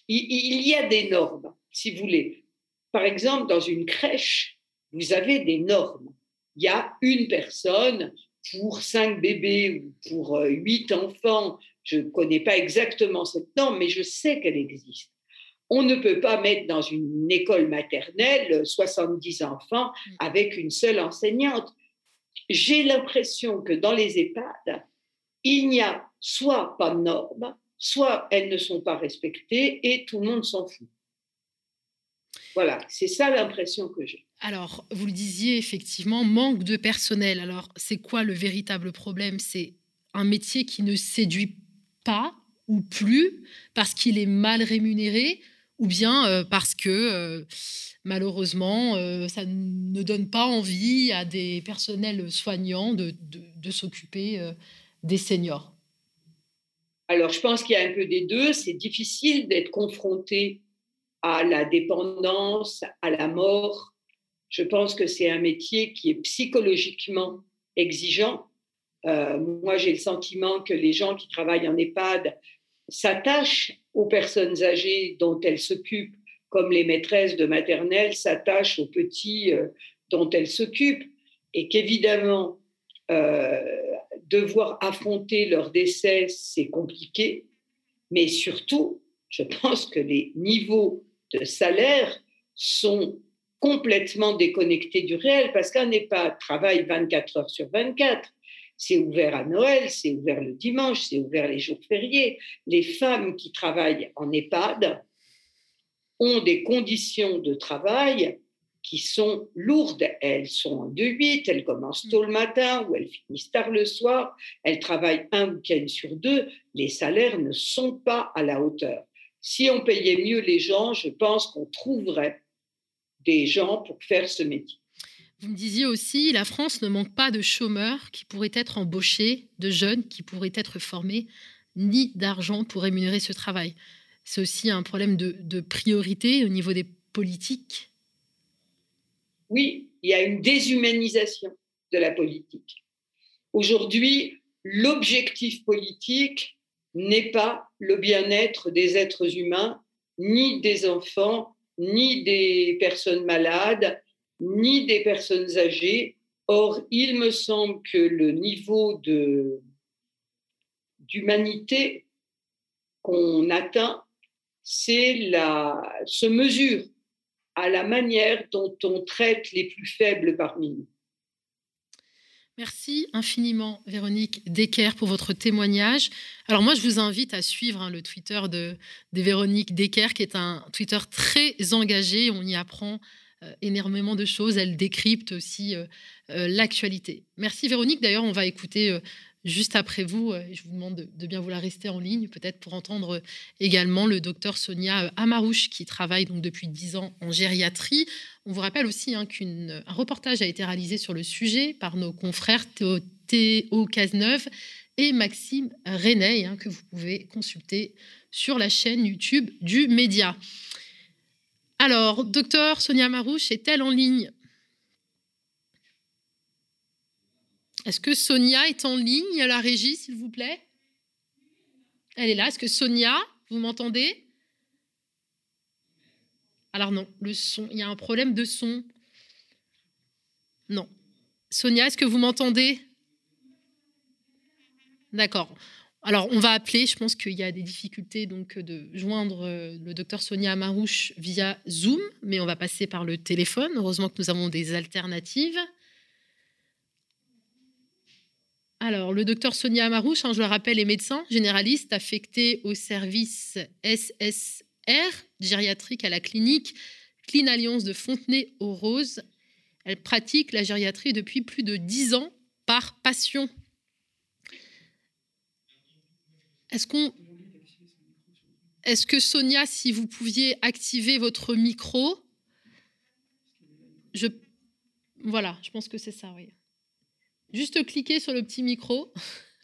il, y a des normes, si vous voulez. Par exemple, dans une crèche, vous avez des normes. il y a une personne pour cinq bébés ou pour huit enfants. Je ne connais pas exactement cette norme, mais je sais qu'elle existe. On ne peut pas mettre dans une école maternelle 70 enfants mm. avec une seule enseignante. J'ai l'impression que dans les EHPAD, il n'y a soit pas de normes, soit elles ne sont pas respectées et tout le monde s'en fout. Voilà, c'est ça l'impression que j'ai. Alors, vous le disiez effectivement, manque de personnel. Alors, c'est quoi le véritable problème? C'est un métier qui ne séduit pas ou plus parce qu'il est mal rémunéré ou bien euh, parce que euh, malheureusement, euh, ça ne donne pas envie à des personnels soignants de, de s'occuper des seniors Alors, je pense qu'il y a un peu des deux. C'est difficile d'être confronté à la dépendance, à la mort. Je pense que c'est un métier qui est psychologiquement exigeant. moi, j'ai le sentiment que les gens qui travaillent en EHPAD s'attachent aux personnes âgées dont elles s'occupent, comme les maîtresses de maternelle s'attachent aux petits euh, dont elles s'occupent, et qu'évidemment, euh, devoir affronter leur décès, c'est compliqué, mais surtout, je pense que les niveaux de salaire sont complètement déconnectés du réel, parce qu'un EHPAD travaille 24 heures sur 24 c'est ouvert à Noël, c'est ouvert le dimanche, c'est ouvert les jours fériés. Les femmes qui travaillent en EHPAD ont des conditions de travail qui sont lourdes. Elles sont en 2-8, elles commencent tôt le matin ou elles finissent tard le soir, elles travaillent un week-end sur deux. Les salaires ne sont pas à la hauteur. Si on payait mieux les gens, je pense qu'on trouverait des gens pour faire ce métier. Vous me disiez aussi, la France ne manque pas de chômeurs qui pourraient être embauchés, de jeunes qui pourraient être formés, ni d'argent pour rémunérer ce travail. C'est aussi un problème de, priorité au niveau des politiques. Oui, il y a une déshumanisation de la politique. Aujourd'hui, l'objectif politique n'est pas le bien-être des êtres humains, ni des enfants, ni des personnes malades, ni des personnes âgées. Or, il me semble que le niveau d'humanité qu'on atteint, c'est la, se mesure à la manière dont on traite les plus faibles parmi nous. Merci infiniment, Véronique Decker, pour votre témoignage. Alors moi, je vous invite à suivre hein, le Twitter de, de Véronique Decker, qui est un Twitter très engagé. On y apprend énormément de choses. Elle décrypte aussi euh, euh, l'actualité. Merci Véronique. D'ailleurs, on va écouter juste après vous, je vous demande de, bien vouloir rester en ligne, peut-être pour entendre également le docteur Sonia Amarouche, qui travaille donc depuis 10 ans en gériatrie. On vous rappelle aussi hein, qu'un reportage a été réalisé sur le sujet par nos confrères Théo, Théo Cazeneuve et Maxime René, hein, que vous pouvez consulter sur la chaîne YouTube du Média. Alors, docteur Sonia Marouche est-elle en ligne? Est-ce que Sonia est en ligne à la régie, s'il vous plaît? Elle est là. Est-ce que Sonia, vous m'entendez? Alors non, le son, il y a un problème de son. Non. Sonia, est-ce que vous m'entendez? D'accord. Alors, on va appeler, je pense qu'il y a des difficultés donc de joindre euh, le docteur Sonia Amarouche via Zoom, mais on va passer par le téléphone. Heureusement que nous avons des alternatives. Alors, le docteur Sonia Amarouche, hein, je le rappelle, est médecin généraliste affecté au service SSR gériatrique à la clinique Clean Alliance de Fontenay-aux-Roses. Elle pratique la gériatrie depuis plus de dix ans par passion. Est-ce que Sonia, si vous pouviez activer votre micro, je voilà, je pense que c'est ça, oui. Juste cliquer sur le petit micro.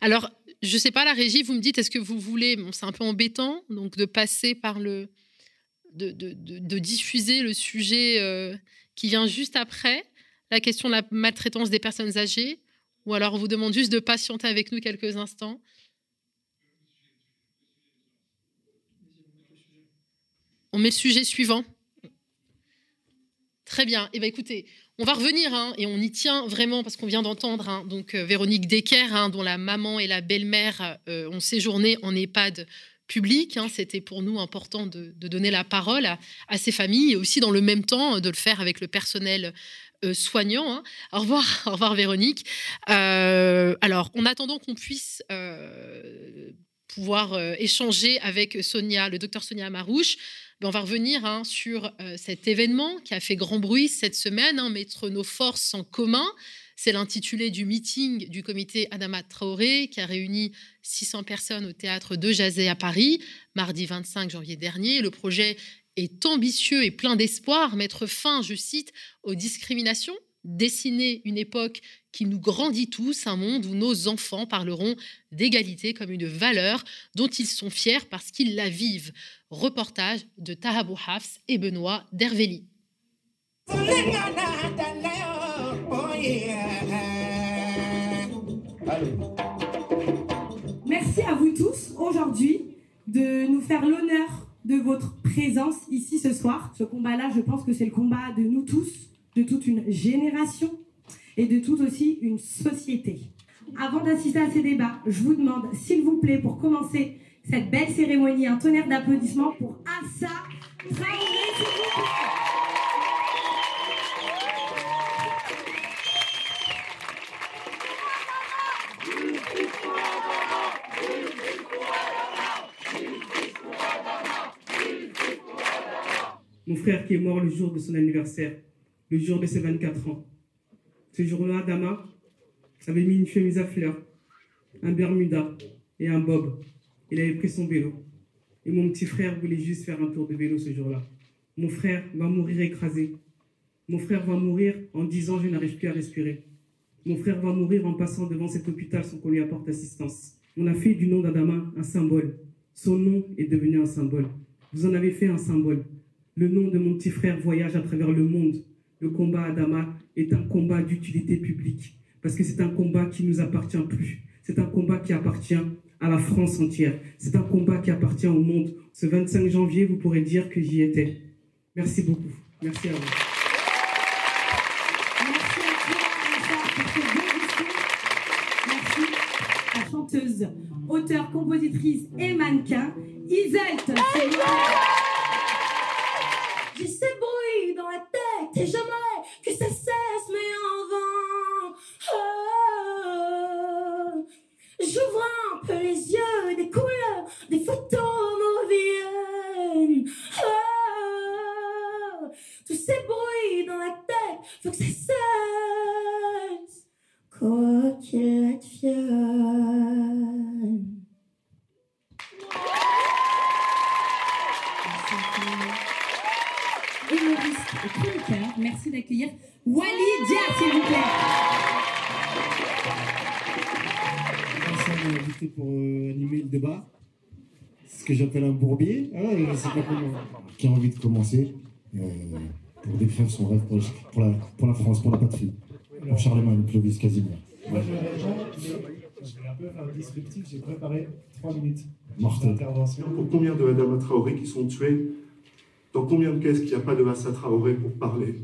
Alors, je ne sais pas, la régie, vous me dites, est-ce que vous voulez, c'est un peu embêtant, donc de passer par le, de, de, diffuser le sujet euh, qui vient juste après la question de la maltraitance des personnes âgées, ou alors on vous demande juste de patienter avec nous quelques instants. On met le sujet suivant. Très bien. Eh bien, écoutez, on va revenir hein, et on y tient vraiment parce qu'on vient d'entendre hein, donc euh, Véronique Decker, hein, dont la maman et la belle-mère euh, ont séjourné en EHPAD public. C'était pour nous important de, donner la parole à, ces familles et aussi dans le même temps de le faire avec le personnel euh, soignant. Au revoir, au revoir Véronique. alors, en attendant qu'on puisse pouvoir échanger avec Sonia, le docteur Sonia Marouche, on va revenir hein, sur euh, cet événement qui a fait grand bruit cette semaine, hein, mettre nos forces en commun. C'est l'intitulé du meeting du comité Adama Traoré qui a réuni 600 personnes au théâtre de Jazé à Paris, mardi 25 janvier dernier. Le projet est ambitieux et plein d'espoir, mettre fin, je cite, aux discriminations, dessiner une époque qui nous grandit tous, un monde où nos enfants parleront d'égalité comme une valeur dont ils sont fiers parce qu'ils la vivent. Reportage de Tahabou Hafs et Benoît Derveli. Merci à vous tous aujourd'hui de nous faire l'honneur de votre présence ici ce soir. Ce combat-là, je pense que c'est le combat de nous tous, de toute une génération et de toute aussi une société. Avant d'assister à ces débats, je vous demande, s'il vous plaît, pour commencer cette belle cérémonie, un tonnerre d'applaudissements pour Assa Traoré, frère qui est mort le jour de son anniversaire, le jour de ses 24 ans. Ce jour-là, Dama avait mis une chemise à fleurs, un bermuda et un bob. Il avait pris son vélo. Et mon petit frère voulait juste faire un tour de vélo ce jour-là. Mon frère va mourir écrasé. Mon frère va mourir en disant je n'arrive plus à respirer. Mon frère va mourir en passant devant cet hôpital sans qu'on lui apporte assistance. On a fait du nom d'Adama un symbole. Son nom est devenu un symbole. Vous en avez fait un symbole. Le nom de mon petit frère voyage à travers le monde le combat Adama est un combat d'utilité publique, parce que c'est un combat qui ne nous appartient plus. C'est un combat qui appartient à la France entière. C'est un combat qui appartient au monde. Ce 25 janvier, vous pourrez dire que j'y étais. Merci beaucoup. Merci à vous. Merci à la chanteuse, auteure, compositrice et mannequin, Iseult. J'ai ces bruits dans la tête et j'aimerais que ça cesse, mais en vain. Oh, J'ouvre un peu les yeux, des couleurs, des photos me reviennent. Oh, tous ces bruits dans la tête, faut que ça cesse. Quoi qu'il advienne. Chroniqueur. Merci d'accueillir Wally Dia, s'il vous plaît. Merci à invité pour euh, animer le débat. Ce que j'appelle un bourbier. Ah, je sais pas comment. Qui a envie de commencer euh, pour décrire son rêve pour, pour, la, pour la France, pour la patrie. Pour Charlemagne, Clovis, Casimir. Moi, je vais un peu faire descriptif. J'ai préparé trois minutes d'intervention. Pour combien de Adama Traoré qui sont tués dans combien de caisses qu'il n'y a pas de Assa Traoré pour parler?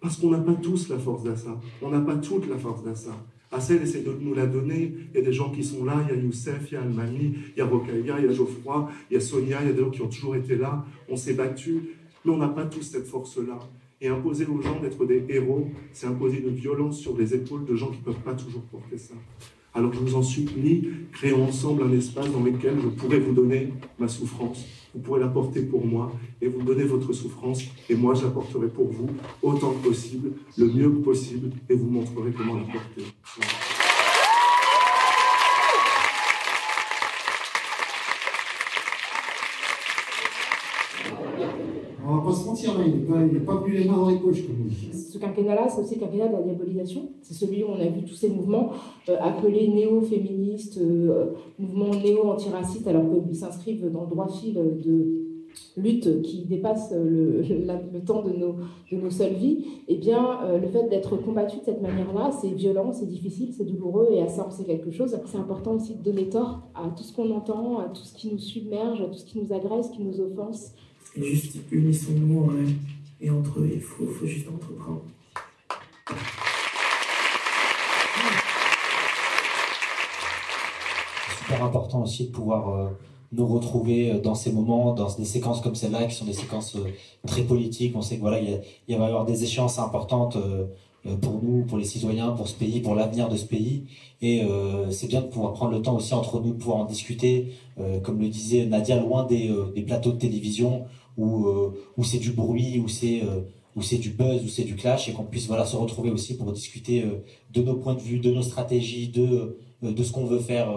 Parce qu'on n'a pas tous la force d'Assa. On n'a pas toute la force d'Assa. Assa, essaie de nous la donner. Il y a des gens qui sont là. Il y a Youssef, il y a Almami, il y a Rocaïa, il y a Geoffroy, il y a Sonia, il y a des gens qui ont toujours été là. On s'est battus. Mais on n'a pas tous cette force-là. Et imposer aux gens d'être des héros, c'est imposer une violence sur les épaules de gens qui ne peuvent pas toujours porter ça. Alors je vous en supplie, créons ensemble un espace dans lequel je pourrais vous donner ma souffrance. Vous pourrez la porter pour moi et vous donner votre souffrance. Et moi, j'apporterai pour vous autant que possible, le mieux que possible, et vous montrerai comment la porter. On va pas se mentir, il n'est pas, pas venu les mains dans les poches, Ce quinquennat-là, c'est aussi le quinquennat de la diabolisation. C'est celui où on a vu tous ces mouvements euh, appelés néo-féministes, euh, mouvements néo-antiracistes, alors qu'ils s'inscrivent dans le droit fil de lutte qui dépasse le, le, temps de nos, de nos seules vies, eh bien, euh, le fait d'être combattu de cette manière-là, c'est violent, c'est difficile, c'est douloureux, et à ça, on sait quelque chose. C'est important aussi de donner tort à tout ce qu'on entend, à tout ce qui nous submerge, à tout ce qui nous agresse, qui nous offense, juste unissons-nous Et entre eux, il faut, faut juste entreprendre. super important aussi de pouvoir euh, nous retrouver euh, dans ces moments, dans des séquences comme celle-là, qui sont des séquences euh, très politiques. On sait que voilà, va y avoir des échéances importantes pour nous, pour les citoyens, pour ce pays, pour l'avenir de ce pays. Et c'est bien de pouvoir prendre le temps aussi entre nous, pouvoir en discuter, comme le disait Nadia, loin des plateaux de télévision où, où c'est du bruit, où c'est où c'est du buzz, où c'est du clash, et qu'on puisse voilà se retrouver aussi pour discuter de nos points de vue, de nos stratégies, de de ce qu'on veut faire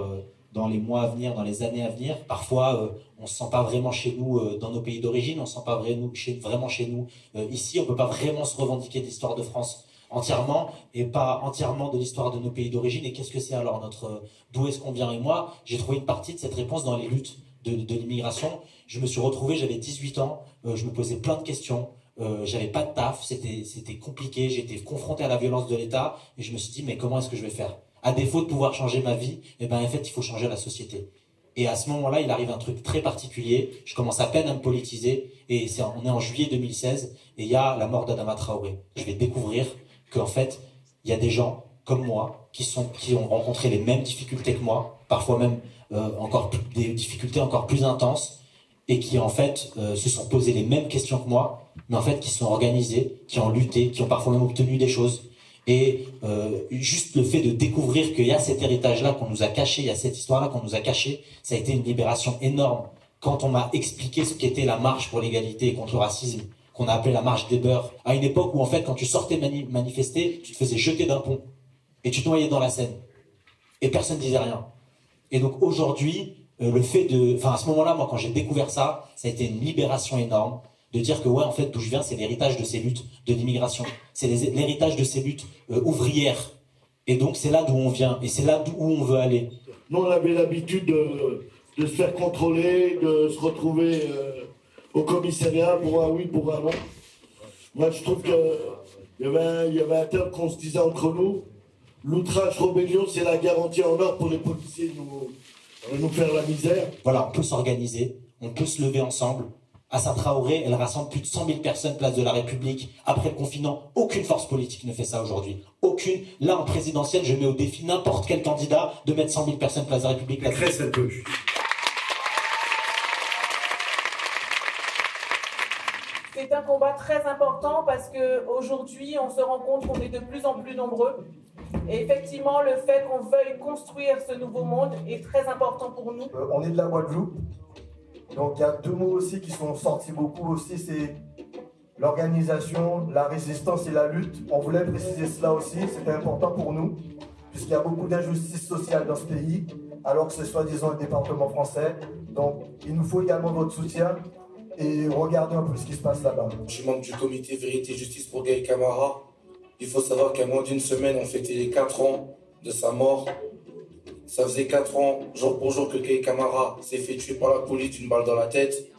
dans les mois à venir, dans les années à venir. Parfois, euh, on ne se sent pas vraiment chez nous euh, dans nos pays d'origine, on ne se sent pas vraiment chez, vraiment chez nous euh, ici. On ne peut pas vraiment se revendiquer de l'histoire de France entièrement et pas entièrement de l'histoire de nos pays d'origine. Et qu'est-ce que c'est alors notre d'où est-ce qu'on vient Et moi, j'ai trouvé une partie de cette réponse dans les luttes de, de l'immigration. Je me suis retrouvé, j'avais 18 ans, je me posais plein de questions. Euh, j'avais pas de taf, c'était compliqué, j'étais confronté à la violence de l'État et je me suis dit mais comment est-ce que je vais faire? À défaut de pouvoir changer ma vie, eh ben, en fait, il faut changer la société. Et à ce moment-là, il arrive un truc très particulier. Je commence à peine à me politiser. Et on est en juillet 2016. Et il y a la mort d'Adama Traoré. Je vais découvrir qu'en fait, il y a des gens comme moi qui sont, qui ont rencontré les mêmes difficultés que moi. Parfois même, euh, encore des difficultés encore plus intenses. Et qui, en fait, euh, se sont posés les mêmes questions que moi. Mais en fait, qui sont organisés, qui ont lutté, qui ont parfois même obtenu des choses. Et euh, juste le fait de découvrir qu'il y a cet héritage-là qu'on nous a caché, il y a cette histoire-là qu'on nous a caché, ça a été une libération énorme. Quand on m'a expliqué ce qu'était la marche pour l'égalité et contre le racisme, qu'on a appelé la marche des beurs, à une époque où en fait quand tu sortais manifester, tu te faisais jeter d'un pont et tu te noyais dans la Seine et personne ne disait rien. Et donc aujourd'hui, le fait de, enfin à ce moment-là, moi quand j'ai découvert ça, ça a été une libération énorme de dire que ouais en fait d'où je viens c'est l'héritage de ces luttes de l'immigration. C'est l'héritage de ces luttes euh, ouvrières. Et donc c'est là d'où on vient. Et c'est là où on veut aller. Nous on avait l'habitude de, se faire contrôler de se retrouver euh, au commissariat pour un oui pour un non. Moi je trouve que il y avait, il y avait un terme qu'on se disait entre nous. L'outrage rébellion c'est la garantie en or pour les policiers nous, de nous faire la misère voilà on peut s'organiser on peut se lever ensemble Assa Traoré, elle rassemble plus de 100 000 personnes place de la République. Après le confinement, aucune force politique ne fait ça aujourd'hui. Aucune. Là, en présidentielle, je mets au défi n'importe quel candidat de mettre 100 000 personnes place de la République. Très peu. C'est un combat très important parce qu'aujourd'hui, on se rend compte qu'on est de plus en plus nombreux. Et effectivement, le fait qu'on veuille construire ce nouveau monde est très important pour nous. Euh, on est de la Guadeloupe. Donc il y a deux mots aussi qui sont sortis beaucoup aussi, c'est l'organisation, la résistance et la lutte. On voulait préciser cela aussi, c'était important pour nous, puisqu'il y a beaucoup d'injustices sociales dans ce pays, alors que c'est soi-disant le département français. Donc il nous faut également votre soutien et regarder un peu ce qui se passe là-bas. Je suis membre du comité Vérité et Justice pour Gay Camara. Il faut savoir qu'à moins d'une semaine, on fêtait les 4 ans de sa mort. Ça faisait 4 ans, jour pour jour, que Kay Kamara s'est fait tuer par la police d'une balle dans la tête.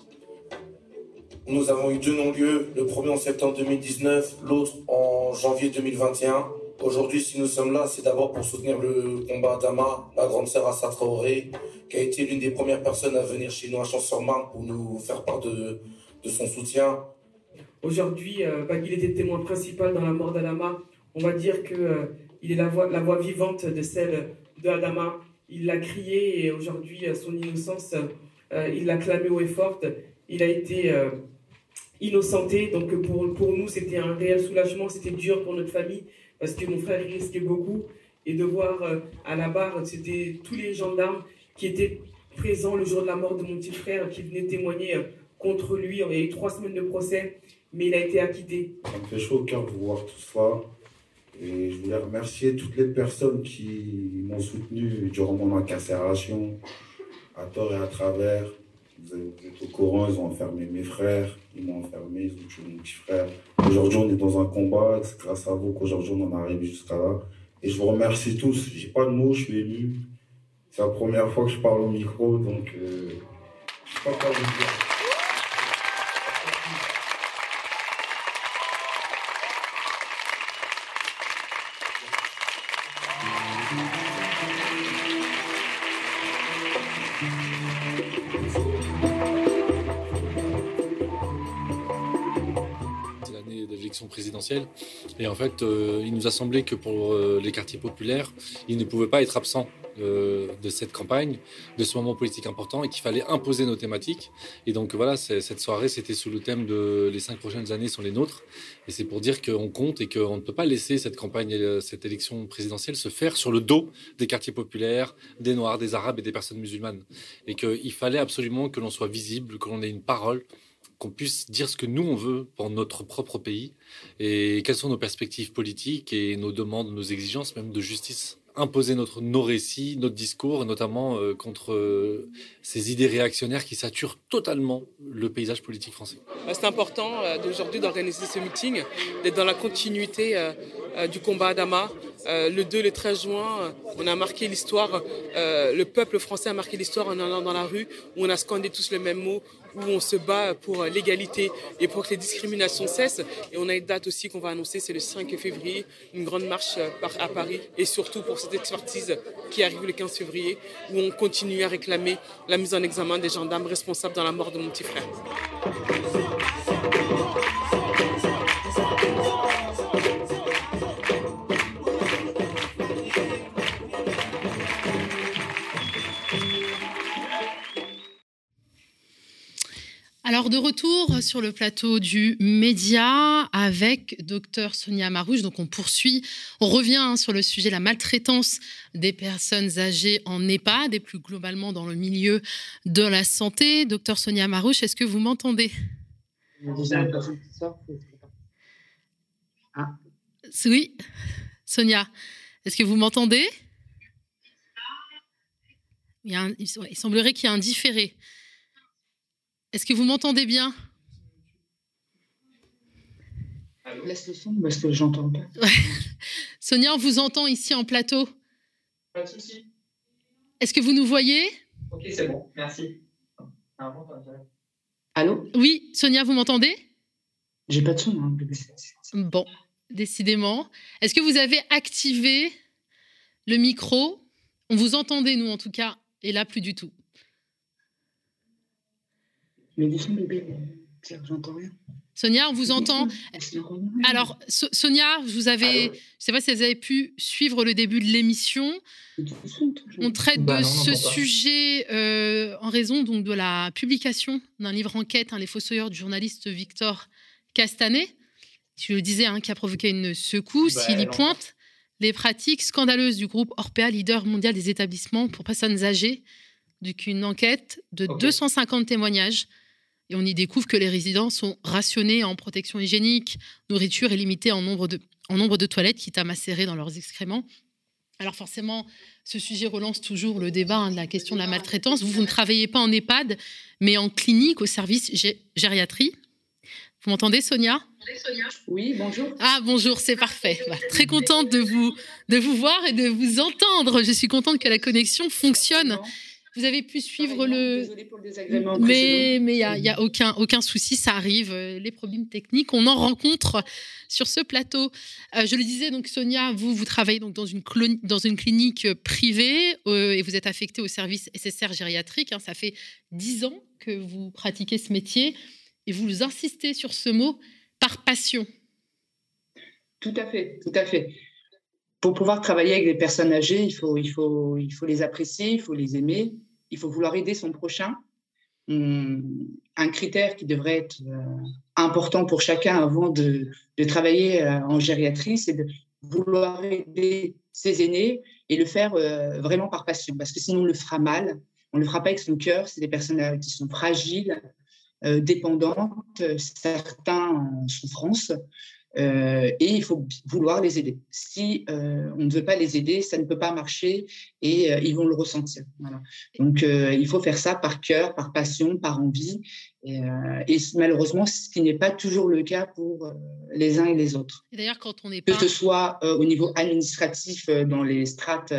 Nous avons eu deux non-lieux, le premier en septembre 2019, l'autre en janvier 2021. Aujourd'hui, si nous sommes là, c'est d'abord pour soutenir le combat d'Ama, la grande sœur Assa Traoré, qui a été l'une des premières personnes à venir chez nous à Champs-sur-Marne pour nous faire part de, son soutien. Aujourd'hui, euh, il était témoin principal dans la mort d'Adama. On va dire qu'il euh, est la voix, vivante de celle de Adama. Il l'a crié et aujourd'hui, son innocence, euh, il l'a clamé haut et forte. Il a été euh, innocenté. Donc pour, pour nous, c'était un réel soulagement. C'était dur pour notre famille parce que mon frère risquait beaucoup. Et de voir euh, à la barre, c'était tous les gendarmes qui étaient présents le jour de la mort de mon petit frère qui venaient témoigner contre lui. Il y a eu trois semaines de procès, mais il a été acquitté. Ça me fait chaud au cœur de voir tout ça. Et je voulais remercier toutes les personnes qui m'ont soutenu durant mon incarcération, à tort et à travers. Vous êtes au courant, ils ont enfermé mes frères, ils m'ont enfermé, ils ont tué mon petit frère. Aujourd'hui, on est dans un combat, c'est grâce à vous qu'aujourd'hui on en arrive jusqu'à là. Et je vous remercie tous. J'ai pas de mots, je suis ému. C'est la première fois que je parle au micro, donc euh, je sais pas quoi vous dire. Et en fait, il nous a semblé que pour les quartiers populaires, il ne pouvait pas être absent de cette campagne, de ce moment politique important, et qu'il fallait imposer nos thématiques. Et donc voilà, cette soirée, c'était sous le thème de les cinq prochaines années sont les nôtres. Et c'est pour dire qu'on compte et qu'on ne peut pas laisser cette campagne, cette élection présidentielle se faire sur le dos des quartiers populaires, des Noirs, des Arabes et des personnes musulmanes. Et qu'il fallait absolument que l'on soit visible, que l'on ait une parole qu'on puisse dire ce que nous on veut pour notre propre pays et quelles sont nos perspectives politiques et nos demandes, nos exigences même de justice imposer notre, nos récits, notre discours, notamment euh, contre euh, ces idées réactionnaires qui saturent totalement le paysage politique français. Bah, c'est important euh, d'aujourd'hui d'organiser ce meeting, d'être dans la continuité du combat Adama. le 2, le 13 juin, on a marqué l'histoire, le peuple français a marqué l'histoire en allant dans la rue, où on a scandé tous le même mot, où on se bat pour l'égalité et pour que les discriminations cessent. Et on a une date aussi qu'on va annoncer, c'est le 5 février, une grande marche à Paris, et surtout pour cette expertise qui arrive le 15 février, où on continue à réclamer la mise en examen des gendarmes responsables dans la mort de mon petit frère. Alors de retour sur le plateau du Média avec docteur Sonia Marouche. Donc on poursuit, on revient hein, sur le sujet de la maltraitance des personnes âgées en EHPAD et plus globalement dans le milieu de la santé. Docteur Sonia Marouche, est-ce que vous m'entendez? Ah. Oui, Sonia, est-ce que vous m'entendez? Il, il semblerait qu'il y ait un différé. Est-ce que vous m'entendez bien? Laisse le son parce que j'entends pas. Sonia, on vous entend ici en plateau. Pas de souci. Est-ce que vous nous voyez? Ok, c'est bon, merci. Allô? Oui, Sonia, vous m'entendez? J'ai pas de son. Hein. Bon, décidément. Est-ce que vous avez activé le micro? On vous entendait, nous en tout cas, et là, plus du tout. Mais bébé, j'entends rien? Sonia, on vous entend. Alors, Sonia, vous avez, je ne sais pas si vous avez pu suivre le début de l'émission. On traite bah de ce sujet euh, en raison donc de la publication d'un livre enquête, hein, Les Fossoyeurs du journaliste Victor Castanet, tu le disais, hein, qui a provoqué une secousse. Bah, Il y pointe les pratiques scandaleuses du groupe Orpea, leader mondial des établissements pour personnes âgées. Donc, une enquête de 250 témoignages et on y découvre que les résidents sont rationnés en protection hygiénique, nourriture et limités en nombre de, en nombre de toilettes, quitte à macérer dans leurs excréments. Alors forcément, ce sujet relance toujours le débat hein, de la question de la maltraitance. Vous, vous ne travaillez pas en EHPAD, mais en clinique au service gériatrie. Vous m'entendez, Sonia? Oui, bonjour. Ah, bonjour, c'est parfait. Bah, très contente de vous, de vous voir et de vous entendre. Je suis contente que la connexion fonctionne vous avez pu suivre le. Désolée pour le désagrément. Mais mais il y a, y a, aucun aucun souci, ça arrive. Euh, les problèmes techniques, on en rencontre sur ce plateau. Euh, je le disais donc Sonia, vous vous travaillez donc dans une dans une clinique privée euh, et vous êtes affectée au service SSR gériatrique. Hein. ça fait dix ans que vous pratiquez ce métier et vous insistez sur ce mot par passion. Tout à fait, tout à fait pour pouvoir travailler avec des personnes âgées, il faut, il faut, il faut les apprécier, il faut les aimer, il faut vouloir aider son prochain. Hum, un critère qui devrait être euh, important pour chacun avant de, travailler euh, en gériatrie, c'est de vouloir aider ses aînés et le faire euh, vraiment par passion, parce que sinon on le fera mal, on le fera pas avec son cœur, c'est des personnes qui sont fragiles, dépendantes, certains en souffrance. Euh, et il faut vouloir les aider. Si euh, on ne veut pas les aider, ça ne peut pas marcher et euh, ils vont le ressentir. Donc il faut faire ça par cœur, par passion, par envie. Et, malheureusement, ce qui n'est pas toujours le cas pour les uns et les autres. D'ailleurs, quand on est que ce soit au niveau administratif dans les strates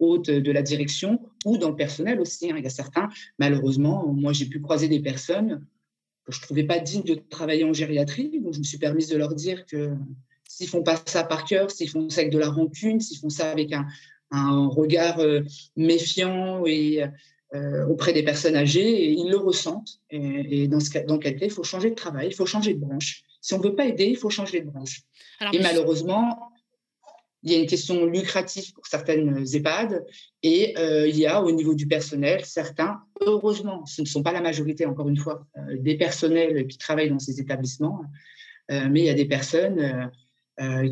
hautes de la direction ou dans le personnel aussi. Hein. Il y a certains, malheureusement, moi j'ai pu croiser des personnes que je ne trouvais pas digne de travailler en gériatrie. Donc, je me suis permise de leur dire que s'ils font pas ça par cœur, s'ils font ça avec de la rancune, s'ils font ça avec un, un regard euh, méfiant et euh, auprès des personnes âgées, ils le ressentent. Et, dans, ce cas, dans quel cas, il faut changer de travail, il faut changer de branche, Si on ne veut pas aider, il faut changer de branche. et malheureusement, il y a une question lucrative pour certaines EHPAD et euh, il y a au niveau du personnel certains, heureusement, ce ne sont pas la majorité, encore une fois, euh, des personnels qui travaillent dans ces établissements, euh, mais il y a des personnes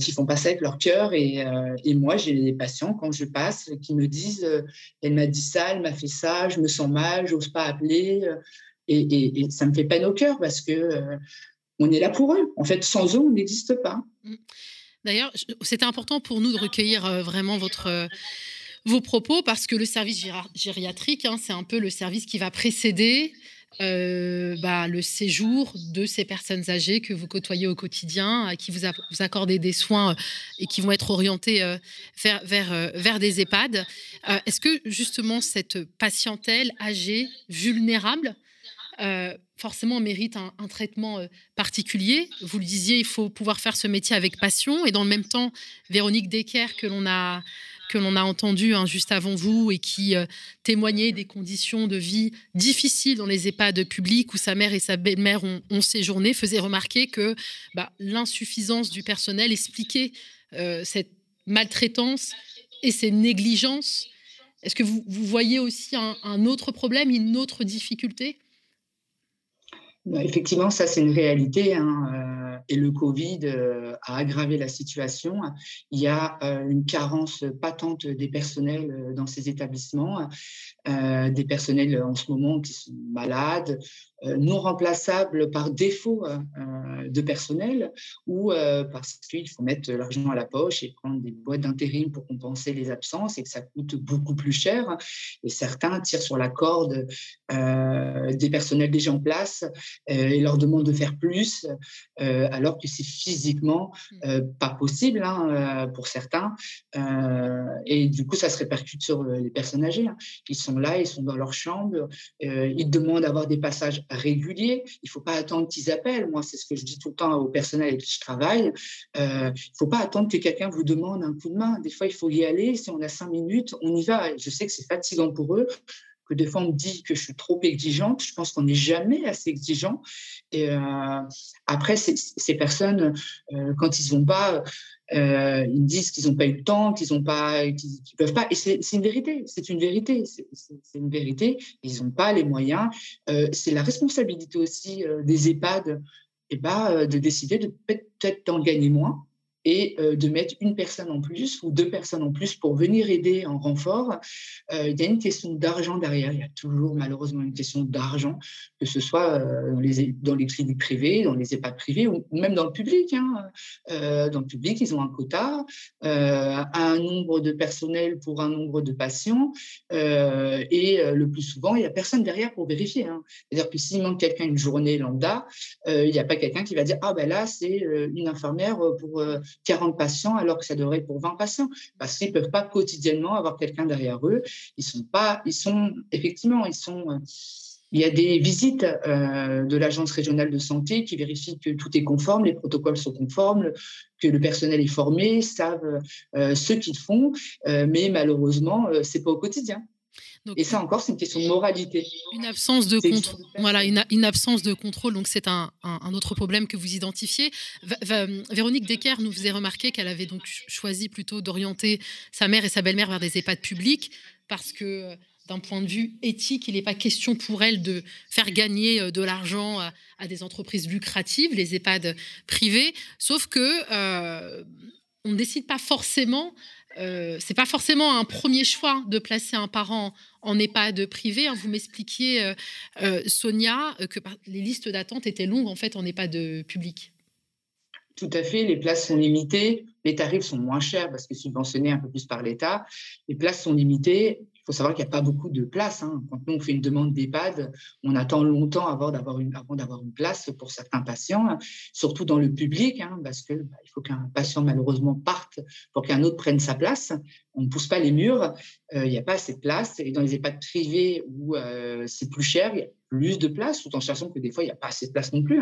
qui font passer avec leur cœur et, et moi, j'ai des patients quand je passe qui me disent elle m'a dit ça, elle m'a fait ça, je me sens mal, j'ose pas appeler et, et, ça me fait peine au cœur parce que on est là pour eux. En fait, sans eux, on n'existe pas. Mmh. D'ailleurs, c'était important pour nous de recueillir euh, vraiment euh, vos propos parce que le service gériatrique, hein, c'est un peu le service qui va précéder euh, bah, le séjour de ces personnes âgées que vous côtoyez au quotidien, à qui vous, accordez des soins et qui vont être orientés vers, vers, des EHPAD. Est-ce que justement cette patientèle âgée, vulnérable, forcément mérite un, traitement euh, particulier. Vous le disiez, il faut pouvoir faire ce métier avec passion. Et dans le même temps, Véronique Decker, que l'on a que l'on a hein, juste avant vous et qui euh, témoignait des conditions de vie difficiles dans les EHPAD publics où sa mère et sa belle-mère ont, séjourné, faisait remarquer que bah, l'insuffisance du personnel expliquait cette maltraitance et ces négligences. Est-ce que vous, voyez aussi un autre problème, une autre difficulté? Effectivement, ça, c'est une réalité. Hein, euh, et le Covid euh, a aggravé la situation. Il y a euh, une carence patente des personnels dans ces établissements, des personnels en ce moment qui sont malades, euh, non remplaçables par défaut euh, euh, de personnel ou parce qu'il faut mettre l'argent à la poche et prendre des boîtes d'intérim pour compenser les absences et que ça coûte beaucoup plus cher. Et certains tirent sur la corde des personnels déjà en place et leur demandent de faire plus alors que c'est physiquement mmh. pas possible hein, pour certains. et du coup, ça se répercute sur les personnes âgées. Hein. Ils sont là, ils sont dans leur chambre, ils demandent d'avoir des passages régulier. Il ne faut pas attendre qu'ils appellent. Moi, c'est ce que je dis tout le temps au personnel avec qui je travaille. Euh, il ne faut pas attendre que quelqu'un vous demande un coup de main. Des fois, il faut y aller. Si on a cinq minutes, on y va. Je sais que c'est fatigant pour eux que des fois on dit que je suis trop exigeante. Je pense qu'on n'est jamais assez exigeant. Et euh, après, ces, personnes, euh, quand ils ne vont pas, euh, ils me disent qu'ils n'ont pas eu le temps, qu'ils n'ont pas, qu'ils peuvent pas. Et c'est une vérité. C'est une vérité. C'est une vérité. Ils n'ont pas les moyens. c'est la responsabilité aussi des EHPAD. Eh ben, de décider de peut-être en gagner moins et euh, de mettre une personne en plus ou deux personnes en plus pour venir aider en renfort. Euh, il y a une question d'argent derrière. Il y a toujours malheureusement une question d'argent, que ce soit euh, dans, les, dans les cliniques privées, dans les EHPAD privés ou même dans le public. Hein. dans le public, ils ont un quota, un nombre de personnel pour un nombre de patients et le plus souvent, il n'y a personne derrière pour vérifier. Hein. C'est-à-dire que s'il manque quelqu'un une journée lambda, il n'y a pas quelqu'un qui va dire Ah ben là, c'est une infirmière pour 40 patients alors que ça devrait pour 20 patients parce qu'ils ne peuvent pas quotidiennement avoir quelqu'un derrière eux. Ils sont pas, ils sont effectivement, ils sont. Euh, il y a des visites euh, de l'agence régionale de santé qui vérifient que tout est conforme, les protocoles sont conformes, que le personnel est formé, savent euh, ce qu'ils font, mais malheureusement, c'est pas au quotidien et ça encore, c'est une question de moralité. Une absence de contrôle. Voilà, une, absence de contrôle. Donc c'est un, autre problème que vous identifiez. Véronique Decker nous faisait remarquer qu'elle avait donc choisi plutôt d'orienter sa mère et sa belle-mère vers des EHPAD publics parce que d'un point de vue éthique, il n'est pas question pour elle de faire gagner euh, de l'argent à, des entreprises lucratives, les EHPAD privés, sauf que euh, on ne décide pas forcément euh, c'est pas forcément un premier choix de placer un parent en EHPAD privé. Hein. Vous m'expliquiez, euh, euh, Sonia, que les listes d'attente étaient longues en fait en EHPAD public. Tout à fait, les places sont limitées, les tarifs sont moins chers parce que subventionnés un peu plus par l'État. Les places sont limitées faut savoir qu'il n'y a pas beaucoup de places. Hein. Quand nous, on fait une demande d'EHPAD, on attend longtemps avant d'avoir une, avant d'avoir une place pour certains patients, hein. surtout dans le public, hein, parce qu'il bah, faut qu'un patient malheureusement parte pour qu'un autre prenne sa place. On ne pousse pas les murs, euh, il n'y a pas assez de place. Et dans les EHPAD privés où euh, c'est plus cher, il y a plus de place, tout en sachant que des fois, il n'y a pas assez de place non plus,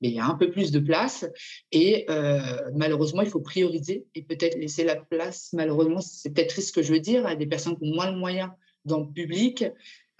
mais il y a un peu plus de place. Et euh, malheureusement, il faut prioriser et peut-être laisser la place, malheureusement, c'est peut-être triste ce que je veux dire, à des personnes qui ont moins de moyens dans le public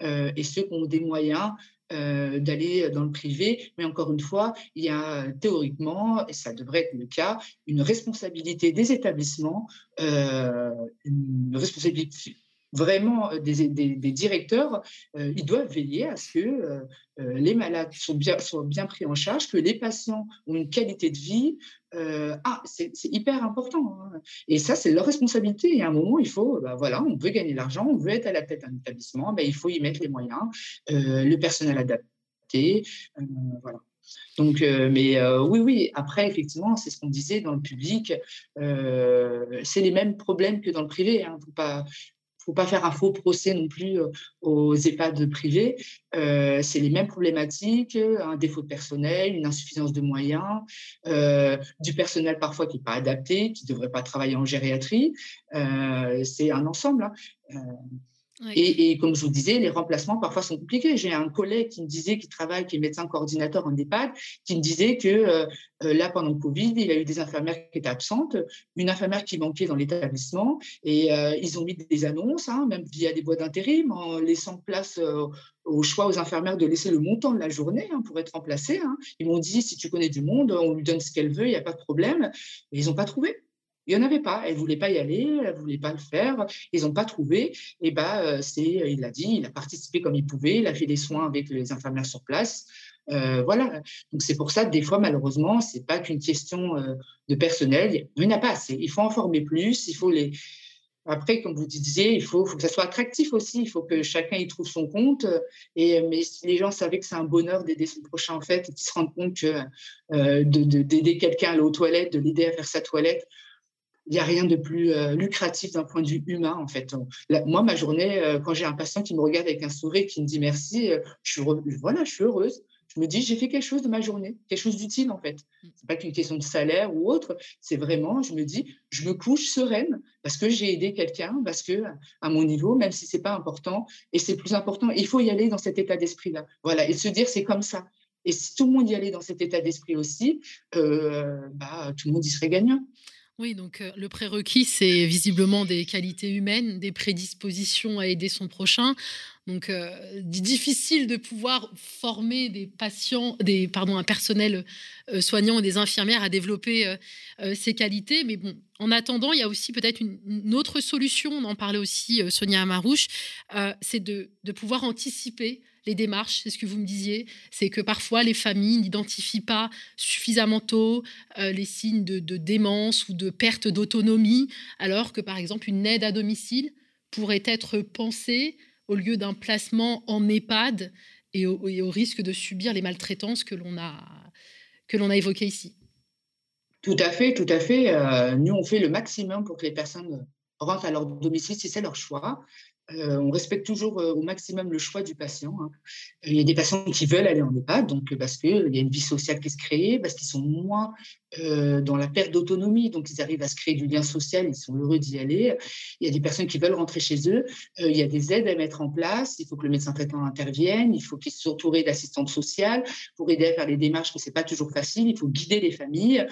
euh, et ceux qui ont des moyens d'aller dans le privé. Mais encore une fois, il y a théoriquement, et ça devrait être le cas, une responsabilité des établissements, une responsabilité vraiment des, des, directeurs, ils doivent veiller à ce que les malades soient bien, soient bien pris en charge, que les patients ont une qualité de vie. ah, c'est hyper important. Hein. Et ça, c'est leur responsabilité. Et à un moment, il faut, bah, voilà, on veut gagner de l'argent, on veut être à la tête d'un établissement, bah, il faut y mettre les moyens, le personnel adapté. voilà. Donc, mais oui, oui, après, effectivement, c'est ce qu'on disait dans le public, c'est les mêmes problèmes que dans le privé. Hein, faut pas, faut pas faire un faux procès non plus aux EHPAD privés. Euh, c'est les mêmes problématiques, un défaut de personnel, une insuffisance de moyens, euh, du personnel parfois qui n'est pas adapté, qui ne devrait pas travailler en gériatrie. Euh, c'est un ensemble. Hein. Et, comme je vous disais, les remplacements parfois sont compliqués. J'ai un collègue qui me disait, qui travaille, qui est médecin coordinateur en EHPAD, qui me disait que euh, euh, là, pendant le Covid, il y a eu des infirmières qui étaient absentes, une infirmière qui manquait dans l'établissement, et euh, ils ont mis des annonces, hein, même via des boîtes d'intérim, en laissant place au choix aux infirmières de laisser le montant de la journée hein, pour être remplacées. Hein. Ils m'ont dit, si tu connais du monde, on lui donne ce qu'elle veut, il n'y a pas de problème. Mais ils n'ont pas trouvé. Il n'y en avait pas. Elle ne voulait pas y aller, elle ne voulait pas le faire. Ils n'ont pas trouvé. Et bah, c'est, il a dit, il a participé comme il pouvait, il a fait des soins avec les infirmières sur place. Euh, voilà. Donc c'est pour ça que des fois, malheureusement, c'est pas qu'une question euh, de personnel. Il n'y en a pas assez. Il faut en former plus. Il faut les. Après, comme vous disiez, il faut, que ça soit attractif aussi. Il faut que chacun y trouve son compte. Et mais si les gens savaient que c'est un bonheur d'aider son prochain en fait, et qu'ils se rendent compte que euh, d'aider quelqu'un à aller aux toilettes, de l'aider à faire sa toilette, il n'y a rien de plus euh, lucratif d'un point de vue humain, en fait. moi, ma journée, euh, quand j'ai un patient qui me regarde avec un sourire, qui me dit merci, euh, je, suis voilà, je suis heureuse. Je me dis, j'ai fait quelque chose de ma journée, quelque chose d'utile, en fait. Ce n'est pas qu'une question de salaire ou autre, c'est vraiment, je me dis, je me couche sereine parce que j'ai aidé quelqu'un, parce que à mon niveau, même si ce n'est pas important, et c'est plus important, il faut y aller dans cet état d'esprit-là. Voilà, et se dire, c'est comme ça. Et si tout le monde y allait dans cet état d'esprit aussi, bah, tout le monde y serait gagnant. Oui, donc le prérequis, c'est visiblement des qualités humaines, des prédispositions à aider son prochain. Donc, difficile de pouvoir former des patients, des, pardon, un personnel soignant et des infirmières à développer ces qualités. Mais bon, en attendant, il y a aussi peut-être une, autre solution, on en parlait aussi Sonia Amarouche, c'est de pouvoir anticiper les démarches, c'est ce que vous me disiez, c'est que parfois les familles n'identifient pas suffisamment tôt euh, les signes de, démence ou de perte d'autonomie, alors que par exemple une aide à domicile pourrait être pensée au lieu d'un placement en EHPAD et au, risque de subir les maltraitances que l'on a, que l'on a évoquées ici. Tout à fait, tout à fait. Euh, nous, on fait le maximum pour que les personnes rentrent à leur domicile si c'est leur choix. Euh, on respecte toujours euh, au maximum le choix du patient. Hein. Il y a des patients qui veulent aller en EHPAD, donc parce qu'il y a une vie sociale qui se crée, parce qu'ils sont moins euh, dans la perte d'autonomie, donc ils arrivent à se créer du lien social, ils sont heureux d'y aller. Il y a des personnes qui veulent rentrer chez eux, il y a des aides à mettre en place, il faut que le médecin traitant intervienne, il faut qu'ils soient entourés d'assistantes sociales pour aider à faire les démarches, que ce n'est pas toujours facile, il faut guider les familles,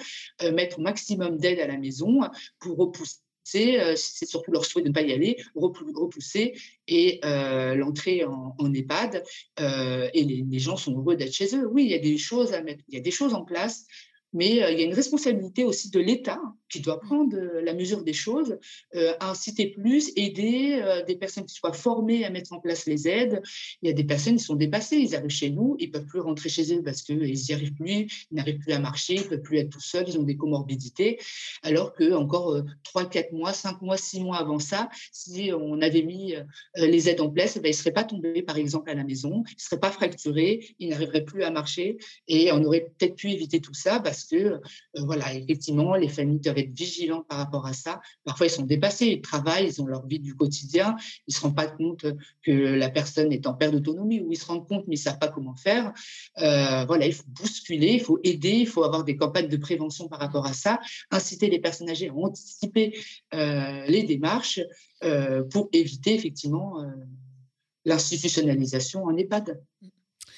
mettre au maximum d'aide à la maison pour repousser euh, c'est surtout leur souhait de ne pas y aller, repousser et euh, l'entrée en, EHPAD. Euh, et les, les, gens sont heureux d'être chez eux. Oui, il y a des choses à mettre, il y a des choses en place, mais il y a une responsabilité aussi de l'État qui doit prendre euh, la mesure des choses, euh, inciter plus, aider euh, des personnes qui soient formées à mettre en place les aides. Il y a des personnes qui sont dépassées, ils arrivent chez nous, ils ne peuvent plus rentrer chez eux parce qu'ils n'y arrivent plus, ils n'arrivent plus à marcher, ils ne peuvent plus être tout seuls, ils ont des comorbidités, alors que encore 3, 4 mois, 5 mois, 6 mois avant ça, si on avait mis les aides en place, eh ben, ils ne seraient pas tombés par exemple à la maison, ils ne seraient pas fracturés, ils n'arriveraient plus à marcher et on aurait peut-être pu éviter tout ça parce que, voilà, effectivement, les familles doivent être vigilants par rapport à ça. Parfois, ils sont dépassés, ils travaillent, ils ont leur vie du quotidien, ils ne se rendent pas compte que la personne est en perte d'autonomie ou ils se rendent compte mais ne savent pas comment faire. Euh, voilà, il faut bousculer, il faut aider, il faut avoir des campagnes de prévention par rapport à ça, inciter les personnes âgées à anticiper euh, les démarches euh, pour éviter effectivement l'institutionnalisation en EHPAD.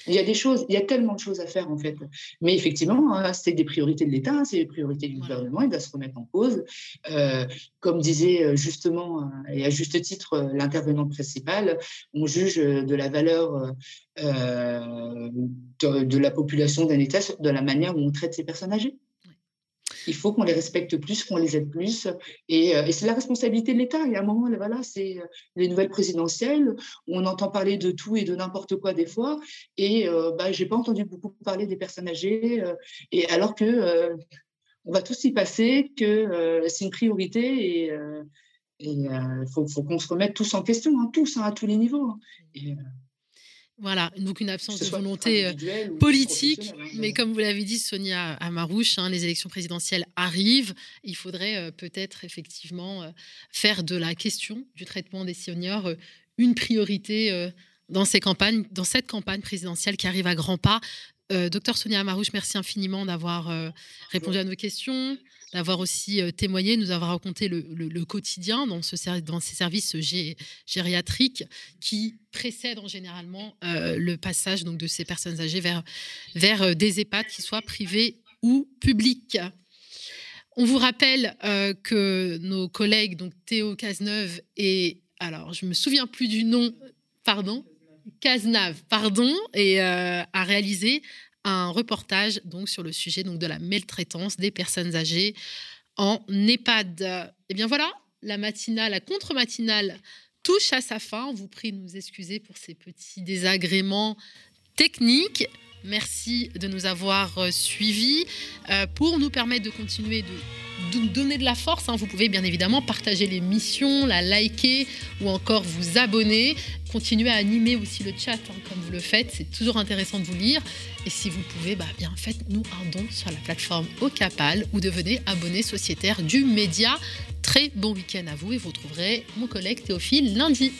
Il y a des choses, il y a tellement de choses à faire en fait. Mais effectivement, hein, c'est des priorités de l'État, c'est des priorités du gouvernement, il doit se remettre en cause. Euh, comme disait euh, justement, et à juste titre, l'intervenant principal, on juge de la valeur de, de, la population d'un État de la manière où on traite ces personnes âgées. Il faut qu'on les respecte plus, qu'on les aide plus. Et, euh, et c'est la responsabilité de l'État. Il y a un moment, voilà, c'est euh, les nouvelles présidentielles. On entend parler de tout et de n'importe quoi des fois. Et euh, bah, je n'ai pas entendu beaucoup parler des personnes âgées. et alors que on va tous y passer, que c'est une priorité et il faut, qu'on se remette tous en question, hein, tous, hein, à tous les niveaux. Hein. Voilà, donc une absence de volonté euh, politique. Hein, mais comme vous l'avez dit, Sonia Amarouche, hein, les élections présidentielles arrivent. Il faudrait euh, peut-être effectivement euh, faire de la question du traitement des seniors une priorité dans ces campagnes, dans cette campagne présidentielle qui arrive à grands pas. docteur Sonia Amarouche, merci infiniment d'avoir répondu à nos questions d'avoir aussi euh, témoigné, nous avoir raconté le, quotidien dans, ce, dans ces services gériatriques qui précèdent en généralement euh, le passage donc, de ces personnes âgées vers, vers euh, des EHPAD, qui soient privés ou publics. On vous rappelle que nos collègues, donc Théo Cazeneuve et, alors je me souviens plus du nom, pardon, Cazenave, pardon, et a réalisé un reportage donc sur le sujet donc de la maltraitance des personnes âgées en EHPAD. Et eh bien voilà, la matinale, la contre-matinale touche à sa fin. On vous prie de nous excuser pour ces petits désagréments techniques. Merci de nous avoir euh, suivis. Euh, pour nous permettre de continuer de, nous donner de la force, hein, vous pouvez bien évidemment partager l'émission, la liker ou encore vous abonner. Continuez à animer aussi le chat hein, comme vous le faites. C'est toujours intéressant de vous lire. Et si vous pouvez, bah, bien faites-nous un don sur la plateforme Ocapal ou devenez abonné sociétaire du média. Très bon week-end à vous et vous retrouverez mon collègue Théophile lundi.